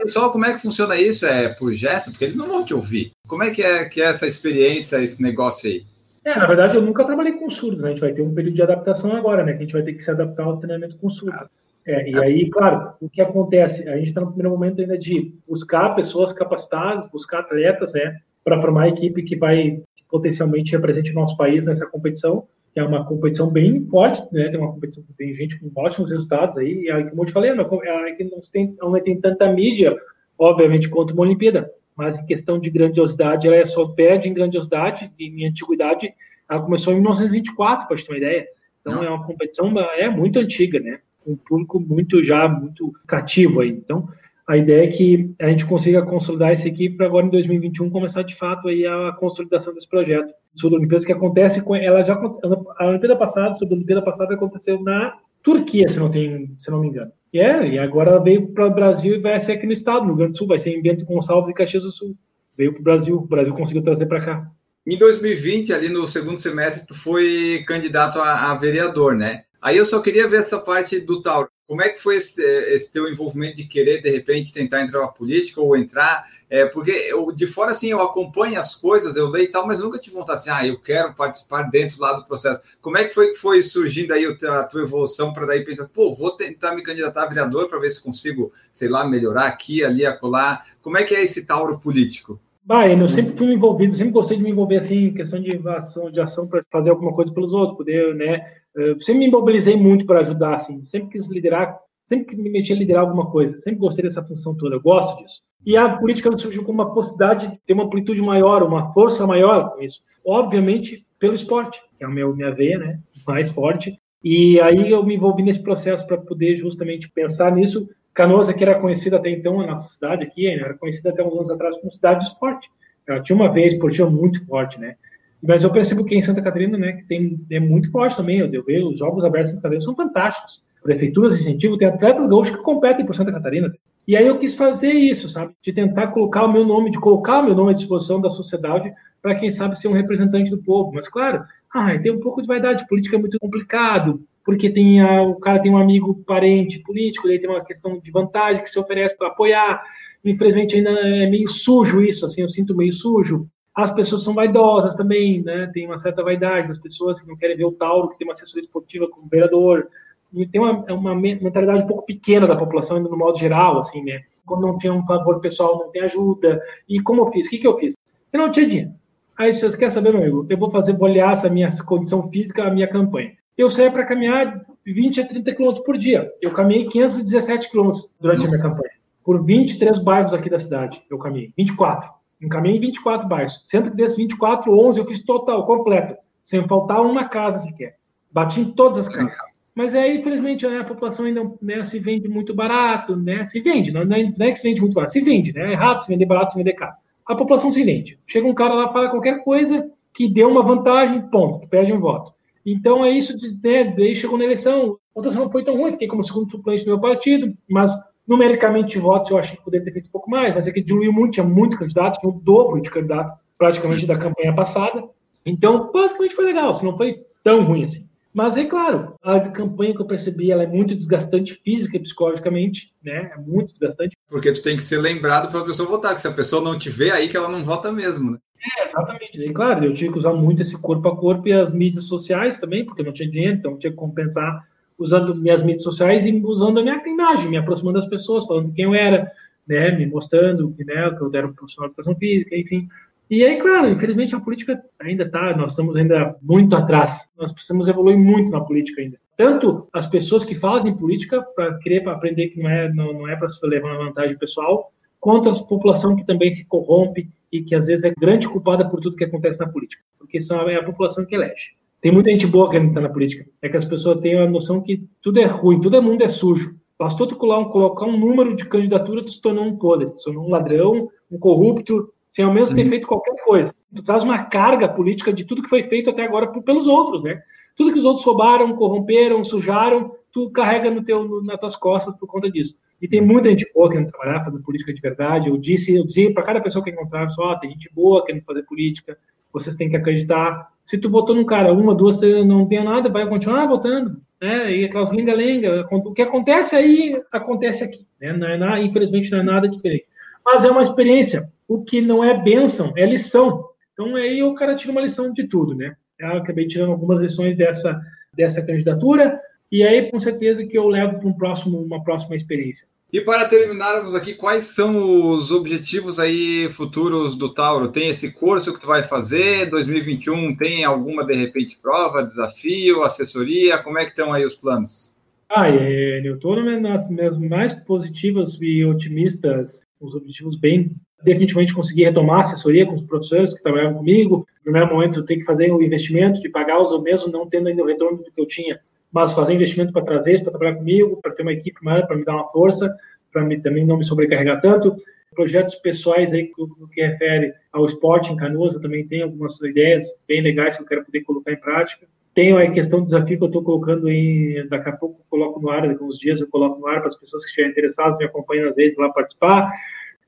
S1: Só como é que funciona isso? É por gesto? Porque eles não vão te ouvir. Como é que é, que é essa experiência, esse negócio aí?
S2: É, na verdade, eu nunca trabalhei com surdo, né? A gente vai ter um período de adaptação agora, né? Que a gente vai ter que se adaptar ao treinamento com surdo. Ah. É, e aí, claro, o que acontece? A gente está no primeiro momento ainda de buscar pessoas capacitadas, buscar atletas, né? Para formar a equipe que vai que potencialmente represente o nosso país nessa competição que é uma competição bem forte, né? Tem uma competição que tem gente com ótimos resultados aí, e aí, como eu te falei, é, é que não tem, não tem tanta mídia, obviamente, quanto uma Olimpíada, mas em questão de grandiosidade, ela é só perde em grandiosidade, em antiguidade, ela começou em 1924, para te ter uma ideia. Então Nossa. é uma competição é muito antiga, né? Um público muito já muito cativo aí. Então a ideia é que a gente consiga consolidar essa equipe para agora em 2021 começar de fato aí a consolidação desse projeto. Sul Olimpíadas que acontece com ela já a Olimpíada passada, sobre a Olimpíada passada aconteceu na Turquia, se não tem, se não me engano. E é, e agora ela veio para o Brasil e vai ser aqui no estado, no Rio Grande do Sul, vai ser em Bento Gonçalves e Caxias do Sul. Veio para o Brasil, o Brasil conseguiu trazer para cá.
S1: Em 2020, ali no segundo semestre, tu foi candidato a, a vereador, né? Aí eu só queria ver essa parte do Tauro. Como é que foi esse, esse, teu envolvimento de querer, de repente, tentar entrar na política ou entrar? É, porque eu, de fora, assim, eu acompanho as coisas, eu leio e tal, mas nunca tive vontade assim, ah, eu quero participar dentro lá do processo. Como é que foi que foi surgindo aí a tua evolução para daí pensar, pô, vou tentar me candidatar a vereador para ver se consigo, sei lá, melhorar aqui, ali, acolá. Como é que é esse tauro político?
S2: Bah, eu sempre fui envolvido, sempre gostei de me envolver assim em questão de ação, de ação para fazer alguma coisa pelos outros, poder, né? Eu sempre me mobilizei muito para ajudar, assim, sempre quis liderar, sempre me meti a liderar alguma coisa, sempre gostei dessa função toda, eu gosto disso. E a política surgiu como uma possibilidade de ter uma amplitude maior, uma força maior com isso. Obviamente, pelo esporte, que é a minha veia, né, mais forte. E aí eu me envolvi nesse processo para poder justamente pensar nisso. Canoas, que era conhecida até então, a nossa cidade aqui, né, era conhecida até uns anos atrás como cidade de esporte. Ela tinha uma veia esportiva muito forte, né? Mas eu percebo que em Santa Catarina, né, que tem, é muito forte também, eu vejo os Jogos Abertos de Santa Catarina são fantásticos. Prefeituras incentivo, tem atletas gaúchos que competem por Santa Catarina. E aí eu quis fazer isso, sabe? De tentar colocar o meu nome, de colocar o meu nome à disposição da sociedade para quem sabe ser um representante do povo. Mas claro, ah, tem um pouco de vaidade, política é muito complicado, porque tem a, o cara tem um amigo parente político, daí tem uma questão de vantagem que se oferece para apoiar. Infelizmente ainda é meio sujo isso, assim, eu sinto meio sujo As pessoas são vaidosas também, né? Tem uma certa vaidade das pessoas que não querem ver o Tauro, que tem uma assessoria esportiva como vereador. E tem uma, uma mentalidade um pouco pequena da população, no modo geral, assim, né? Quando não tinha um favor pessoal, não tem ajuda. E como eu fiz? O que, que eu fiz? Eu não tinha dinheiro. Aí você quer saber, meu amigo? Eu vou fazer, vou essa minha condição física, a minha campanha. Eu saía para caminhar 20 a 30 quilômetros por dia. Eu caminhei 517 quilômetros durante Nossa. a minha campanha. Por 23 bairros aqui da cidade, eu caminhei. 24. Eu caminhei em 24 bairros. Sendo que desses 24, 11 eu fiz total, completo. Sem faltar uma casa sequer. Bati em todas as casas. Mas aí, infelizmente, né, a população ainda né, se vende muito barato, né? Se vende, não, não, é, que se vende muito barato, se vende, né? É errado se vender barato, se vender caro. A população se vende. Chega um cara lá, fala qualquer coisa que dê uma vantagem, ponto, perde um voto. Então é isso, de, né, daí chegou na eleição, a votação não foi tão ruim, fiquei como segundo suplente do meu partido, mas numericamente votos eu achei que poderia ter feito um pouco mais, mas é que diluiu muito, tinha muito candidato, tinha o dobro de candidato praticamente da campanha passada. Então, basicamente foi legal, se não foi tão ruim assim. Mas é claro, a campanha que eu percebi, ela é muito desgastante física e psicologicamente, né? É muito desgastante.
S1: Porque tu tem que ser lembrado para a pessoa votar, que se a pessoa não te vê, aí que ela não vota mesmo, né?
S2: É, exatamente. E claro, eu tinha que usar muito esse corpo a corpo e as mídias sociais também, porque eu não tinha dinheiro, então eu tinha que compensar usando minhas mídias sociais e usando a minha imagem, me aproximando das pessoas, falando quem eu era, né, me mostrando né, que eu era um profissional de educação física, enfim. E aí, claro, infelizmente a política ainda está, nós estamos ainda muito atrás. Nós precisamos evoluir muito na política ainda. Tanto as pessoas que fazem política para querer para aprender que não é não, não é para se levar uma vantagem pessoal, quanto a população que também se corrompe e que às vezes é grande culpada por tudo que acontece na política, porque são é a população que elege. Tem muita gente boa que está na política. É que as pessoas têm a noção que tudo é ruim, todo mundo é sujo. Bastou tu colocar um número de candidatura, tu se tornou um podre, tu se tornou um ladrão, um corrupto, sem ao menos ter uhum. feito qualquer coisa. Tu traz uma carga política de tudo que foi feito até agora pelos outros, né? Tudo que os outros roubaram, corromperam, sujaram, tu carrega no teu, nas tuas costas por conta disso. E tem muita gente boa querendo trabalhar, fazer política de verdade. Eu disse, eu dizia para cada pessoa que encontrava, só, tem gente boa querendo fazer política, vocês têm que acreditar. Se tu votou num cara uma, duas, três, não tem nada, vai continuar votando. Né? E aquelas lenga-lenga. O que acontece aí, acontece aqui. Né? Não é nada, infelizmente, não é nada diferente. Mas é uma experiência. O que não é bênção, é lição. Então aí o cara tira uma lição de tudo, né? Eu acabei tirando algumas lições dessa, dessa candidatura, e aí com certeza que eu levo para um próximo, uma próxima experiência.
S1: E para terminarmos aqui, quais são os objetivos aí futuros do Tauro? Tem esse curso que tu vai fazer? 2021 tem alguma, de repente, prova, desafio, assessoria? Como é que estão aí os planos?
S2: Ah, é, eu estou nas minhas mais positivas e otimistas, os objetivos bem definitivamente conseguir retomar a assessoria com os professores que trabalharam comigo. No primeiro momento, eu tenho que fazer o um investimento de pagar os mesmo não tendo ainda o retorno do que eu tinha mas fazer investimento para trazer para trabalhar comigo, para ter uma equipe maior, para me dar uma força, para também não me sobrecarregar tanto. Projetos pessoais aí no que refere ao esporte em Canoas, eu também tenho algumas ideias bem legais que eu quero poder colocar em prática. Tenho a questão do desafio que eu estou colocando em, daqui a pouco eu coloco no ar, daqui uns dias eu coloco no ar para as pessoas que estiverem interessadas, me acompanham às vezes lá participar.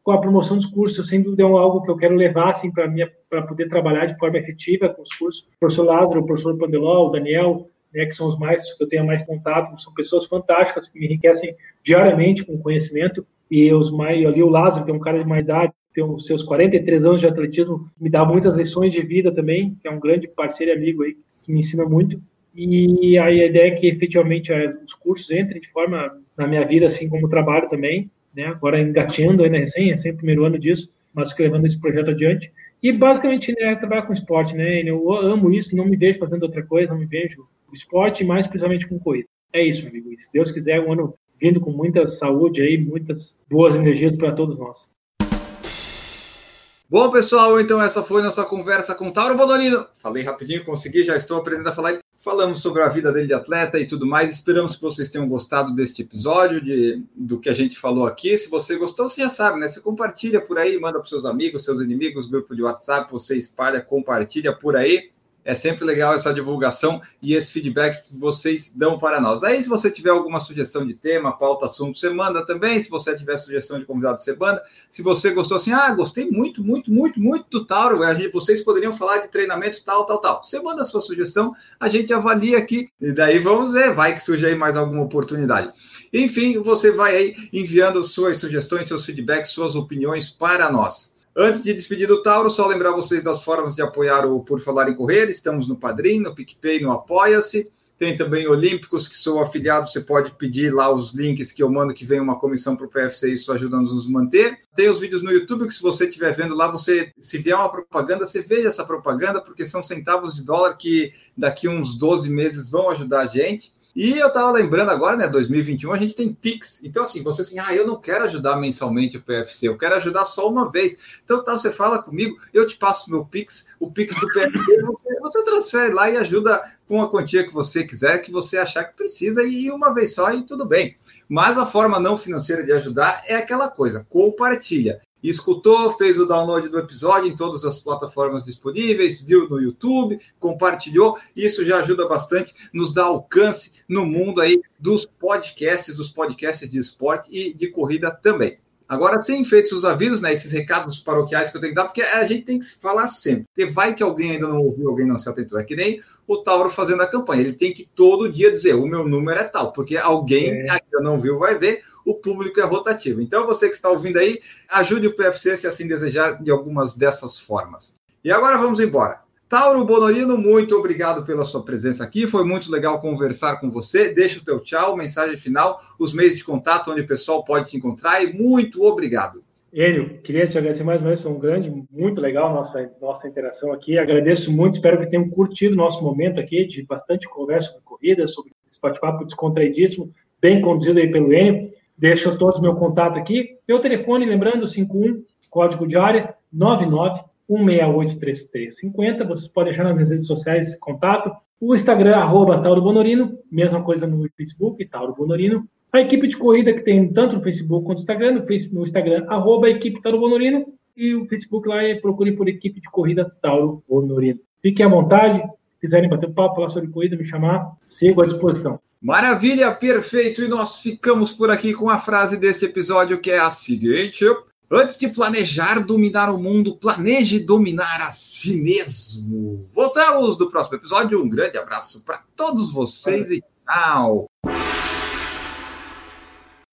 S2: Com a promoção dos cursos, sem dúvida é algo que eu quero levar assim para poder trabalhar de forma efetiva com os cursos. O professor Lázaro, o professor Pandeló, o Daniel, né, que são os mais que eu tenho mais contato, são pessoas fantásticas que me enriquecem diariamente com conhecimento e os mais ali o Lázaro, que é um cara de mais idade, tem os seus 43 anos de atletismo, me dá muitas lições de vida também, que é um grande parceiro e amigo aí que me ensina muito. E a ideia é que efetivamente os cursos entrem de forma na minha vida assim como trabalho também, né? Agora engateando ainda recém, é sempre o primeiro ano disso, mas levando esse projeto adiante. E basicamente né, trabalhar com esporte, né? Eu amo isso, não me vejo fazendo outra coisa, não me vejo esporte, mais precisamente com corrida. É isso, amigo. Se Deus quiser, um ano vindo com muita saúde aí, muitas boas energias para todos nós.
S1: Bom, pessoal, então essa foi nossa conversa com Tauro Bonolino. Falei rapidinho, consegui, já estou aprendendo a falar. Falamos sobre a vida dele de atleta e tudo mais. Esperamos que vocês tenham gostado deste episódio, de, do que a gente falou aqui. Se você gostou, você já sabe, né? Você compartilha por aí, manda para seus amigos, seus inimigos, grupo de WhatsApp, você espalha, compartilha por aí. É sempre legal essa divulgação e esse feedback que vocês dão para nós. Aí, se você tiver alguma sugestão de tema, pauta, assunto, você manda também. Se você tiver sugestão de convidado, você manda. Se você gostou assim, ah, gostei muito, muito, muito, muito do Tauro, vocês poderiam falar de treinamento tal, tal, tal. Você manda a sua sugestão, a gente avalia aqui e daí vamos ver, vai que surge aí mais alguma oportunidade. Enfim, você vai aí enviando suas sugestões, seus feedbacks, suas opiniões para nós. Antes de despedir do Tauro, só lembrar vocês das formas de apoiar o Por Falar em Correr. Estamos no Padrim, no PicPay, no Apoia-se. Tem também Olímpicos, que sou afiliado, você pode pedir lá os links que eu mando, que vem uma comissão para o PFC, isso ajuda a nos manter. Tem os vídeos no YouTube, que se você estiver vendo lá, você, se vier uma propaganda, você veja essa propaganda, porque são centavos de dólar que daqui uns 12 meses vão ajudar a gente. E eu estava lembrando agora, né, 2021, a gente tem Pix. Então, assim, você assim, ah, eu não quero ajudar mensalmente o PFC, eu quero ajudar só uma vez. Então, tá, você fala comigo, eu te passo meu Pix, o Pix do PFC, (laughs) você, você transfere lá e ajuda com a quantia que você quiser, que você achar que precisa, e uma vez só, e tudo bem. Mas a forma não financeira de ajudar é aquela coisa, compartilha escutou, fez o download do episódio em todas as plataformas disponíveis, viu no YouTube, compartilhou, isso já ajuda bastante, nos dá alcance no mundo aí dos podcasts, dos podcasts de esporte e de corrida também. Agora, sem feitos os avisos, né, esses recados paroquiais que eu tenho que dar, porque a gente tem que falar sempre, porque vai que alguém ainda não ouviu, alguém não se atentou. É que nem o Tauro fazendo a campanha, ele tem que todo dia dizer, o meu número é tal, porque alguém é. ainda não viu vai ver, o público é rotativo. Então, você que está ouvindo aí, ajude o PFC se assim desejar de algumas dessas formas. E agora vamos embora. Tauro Bonorino, muito obrigado pela sua presença aqui. Foi muito legal conversar com você. Deixa o teu tchau, mensagem final, os meios de contato onde o pessoal pode te encontrar e muito obrigado.
S2: Enio, queria te agradecer mais uma vez, foi um grande, muito legal nossa nossa interação aqui. Agradeço muito, espero que tenham curtido nosso momento aqui de bastante conversa sobre corrida, sobre esse bate-papo descontraidíssimo, bem conduzido aí pelo Enio. Deixo todos meu contato aqui. Meu telefone, lembrando, 51, código de área 99 1683350. Vocês podem deixar nas redes sociais esse contato. O Instagram, arroba Tauro Bonorino, mesma coisa no Facebook, Tauro Bonorino. A equipe de corrida que tem tanto no Facebook quanto no Instagram, no, Instagram, arroba equipe Tauro Bonorino. E o Facebook lá é procure por equipe de corrida Tauro Bonorino. Fiquem à vontade, quiserem bater um papo, falar sobre corrida, me chamar, sigo à disposição.
S1: Maravilha, perfeito. E nós ficamos por aqui com a frase deste episódio que é a seguinte: Antes de planejar dominar o mundo, planeje dominar a si mesmo. Voltamos no próximo episódio. Um grande abraço para todos vocês e tchau.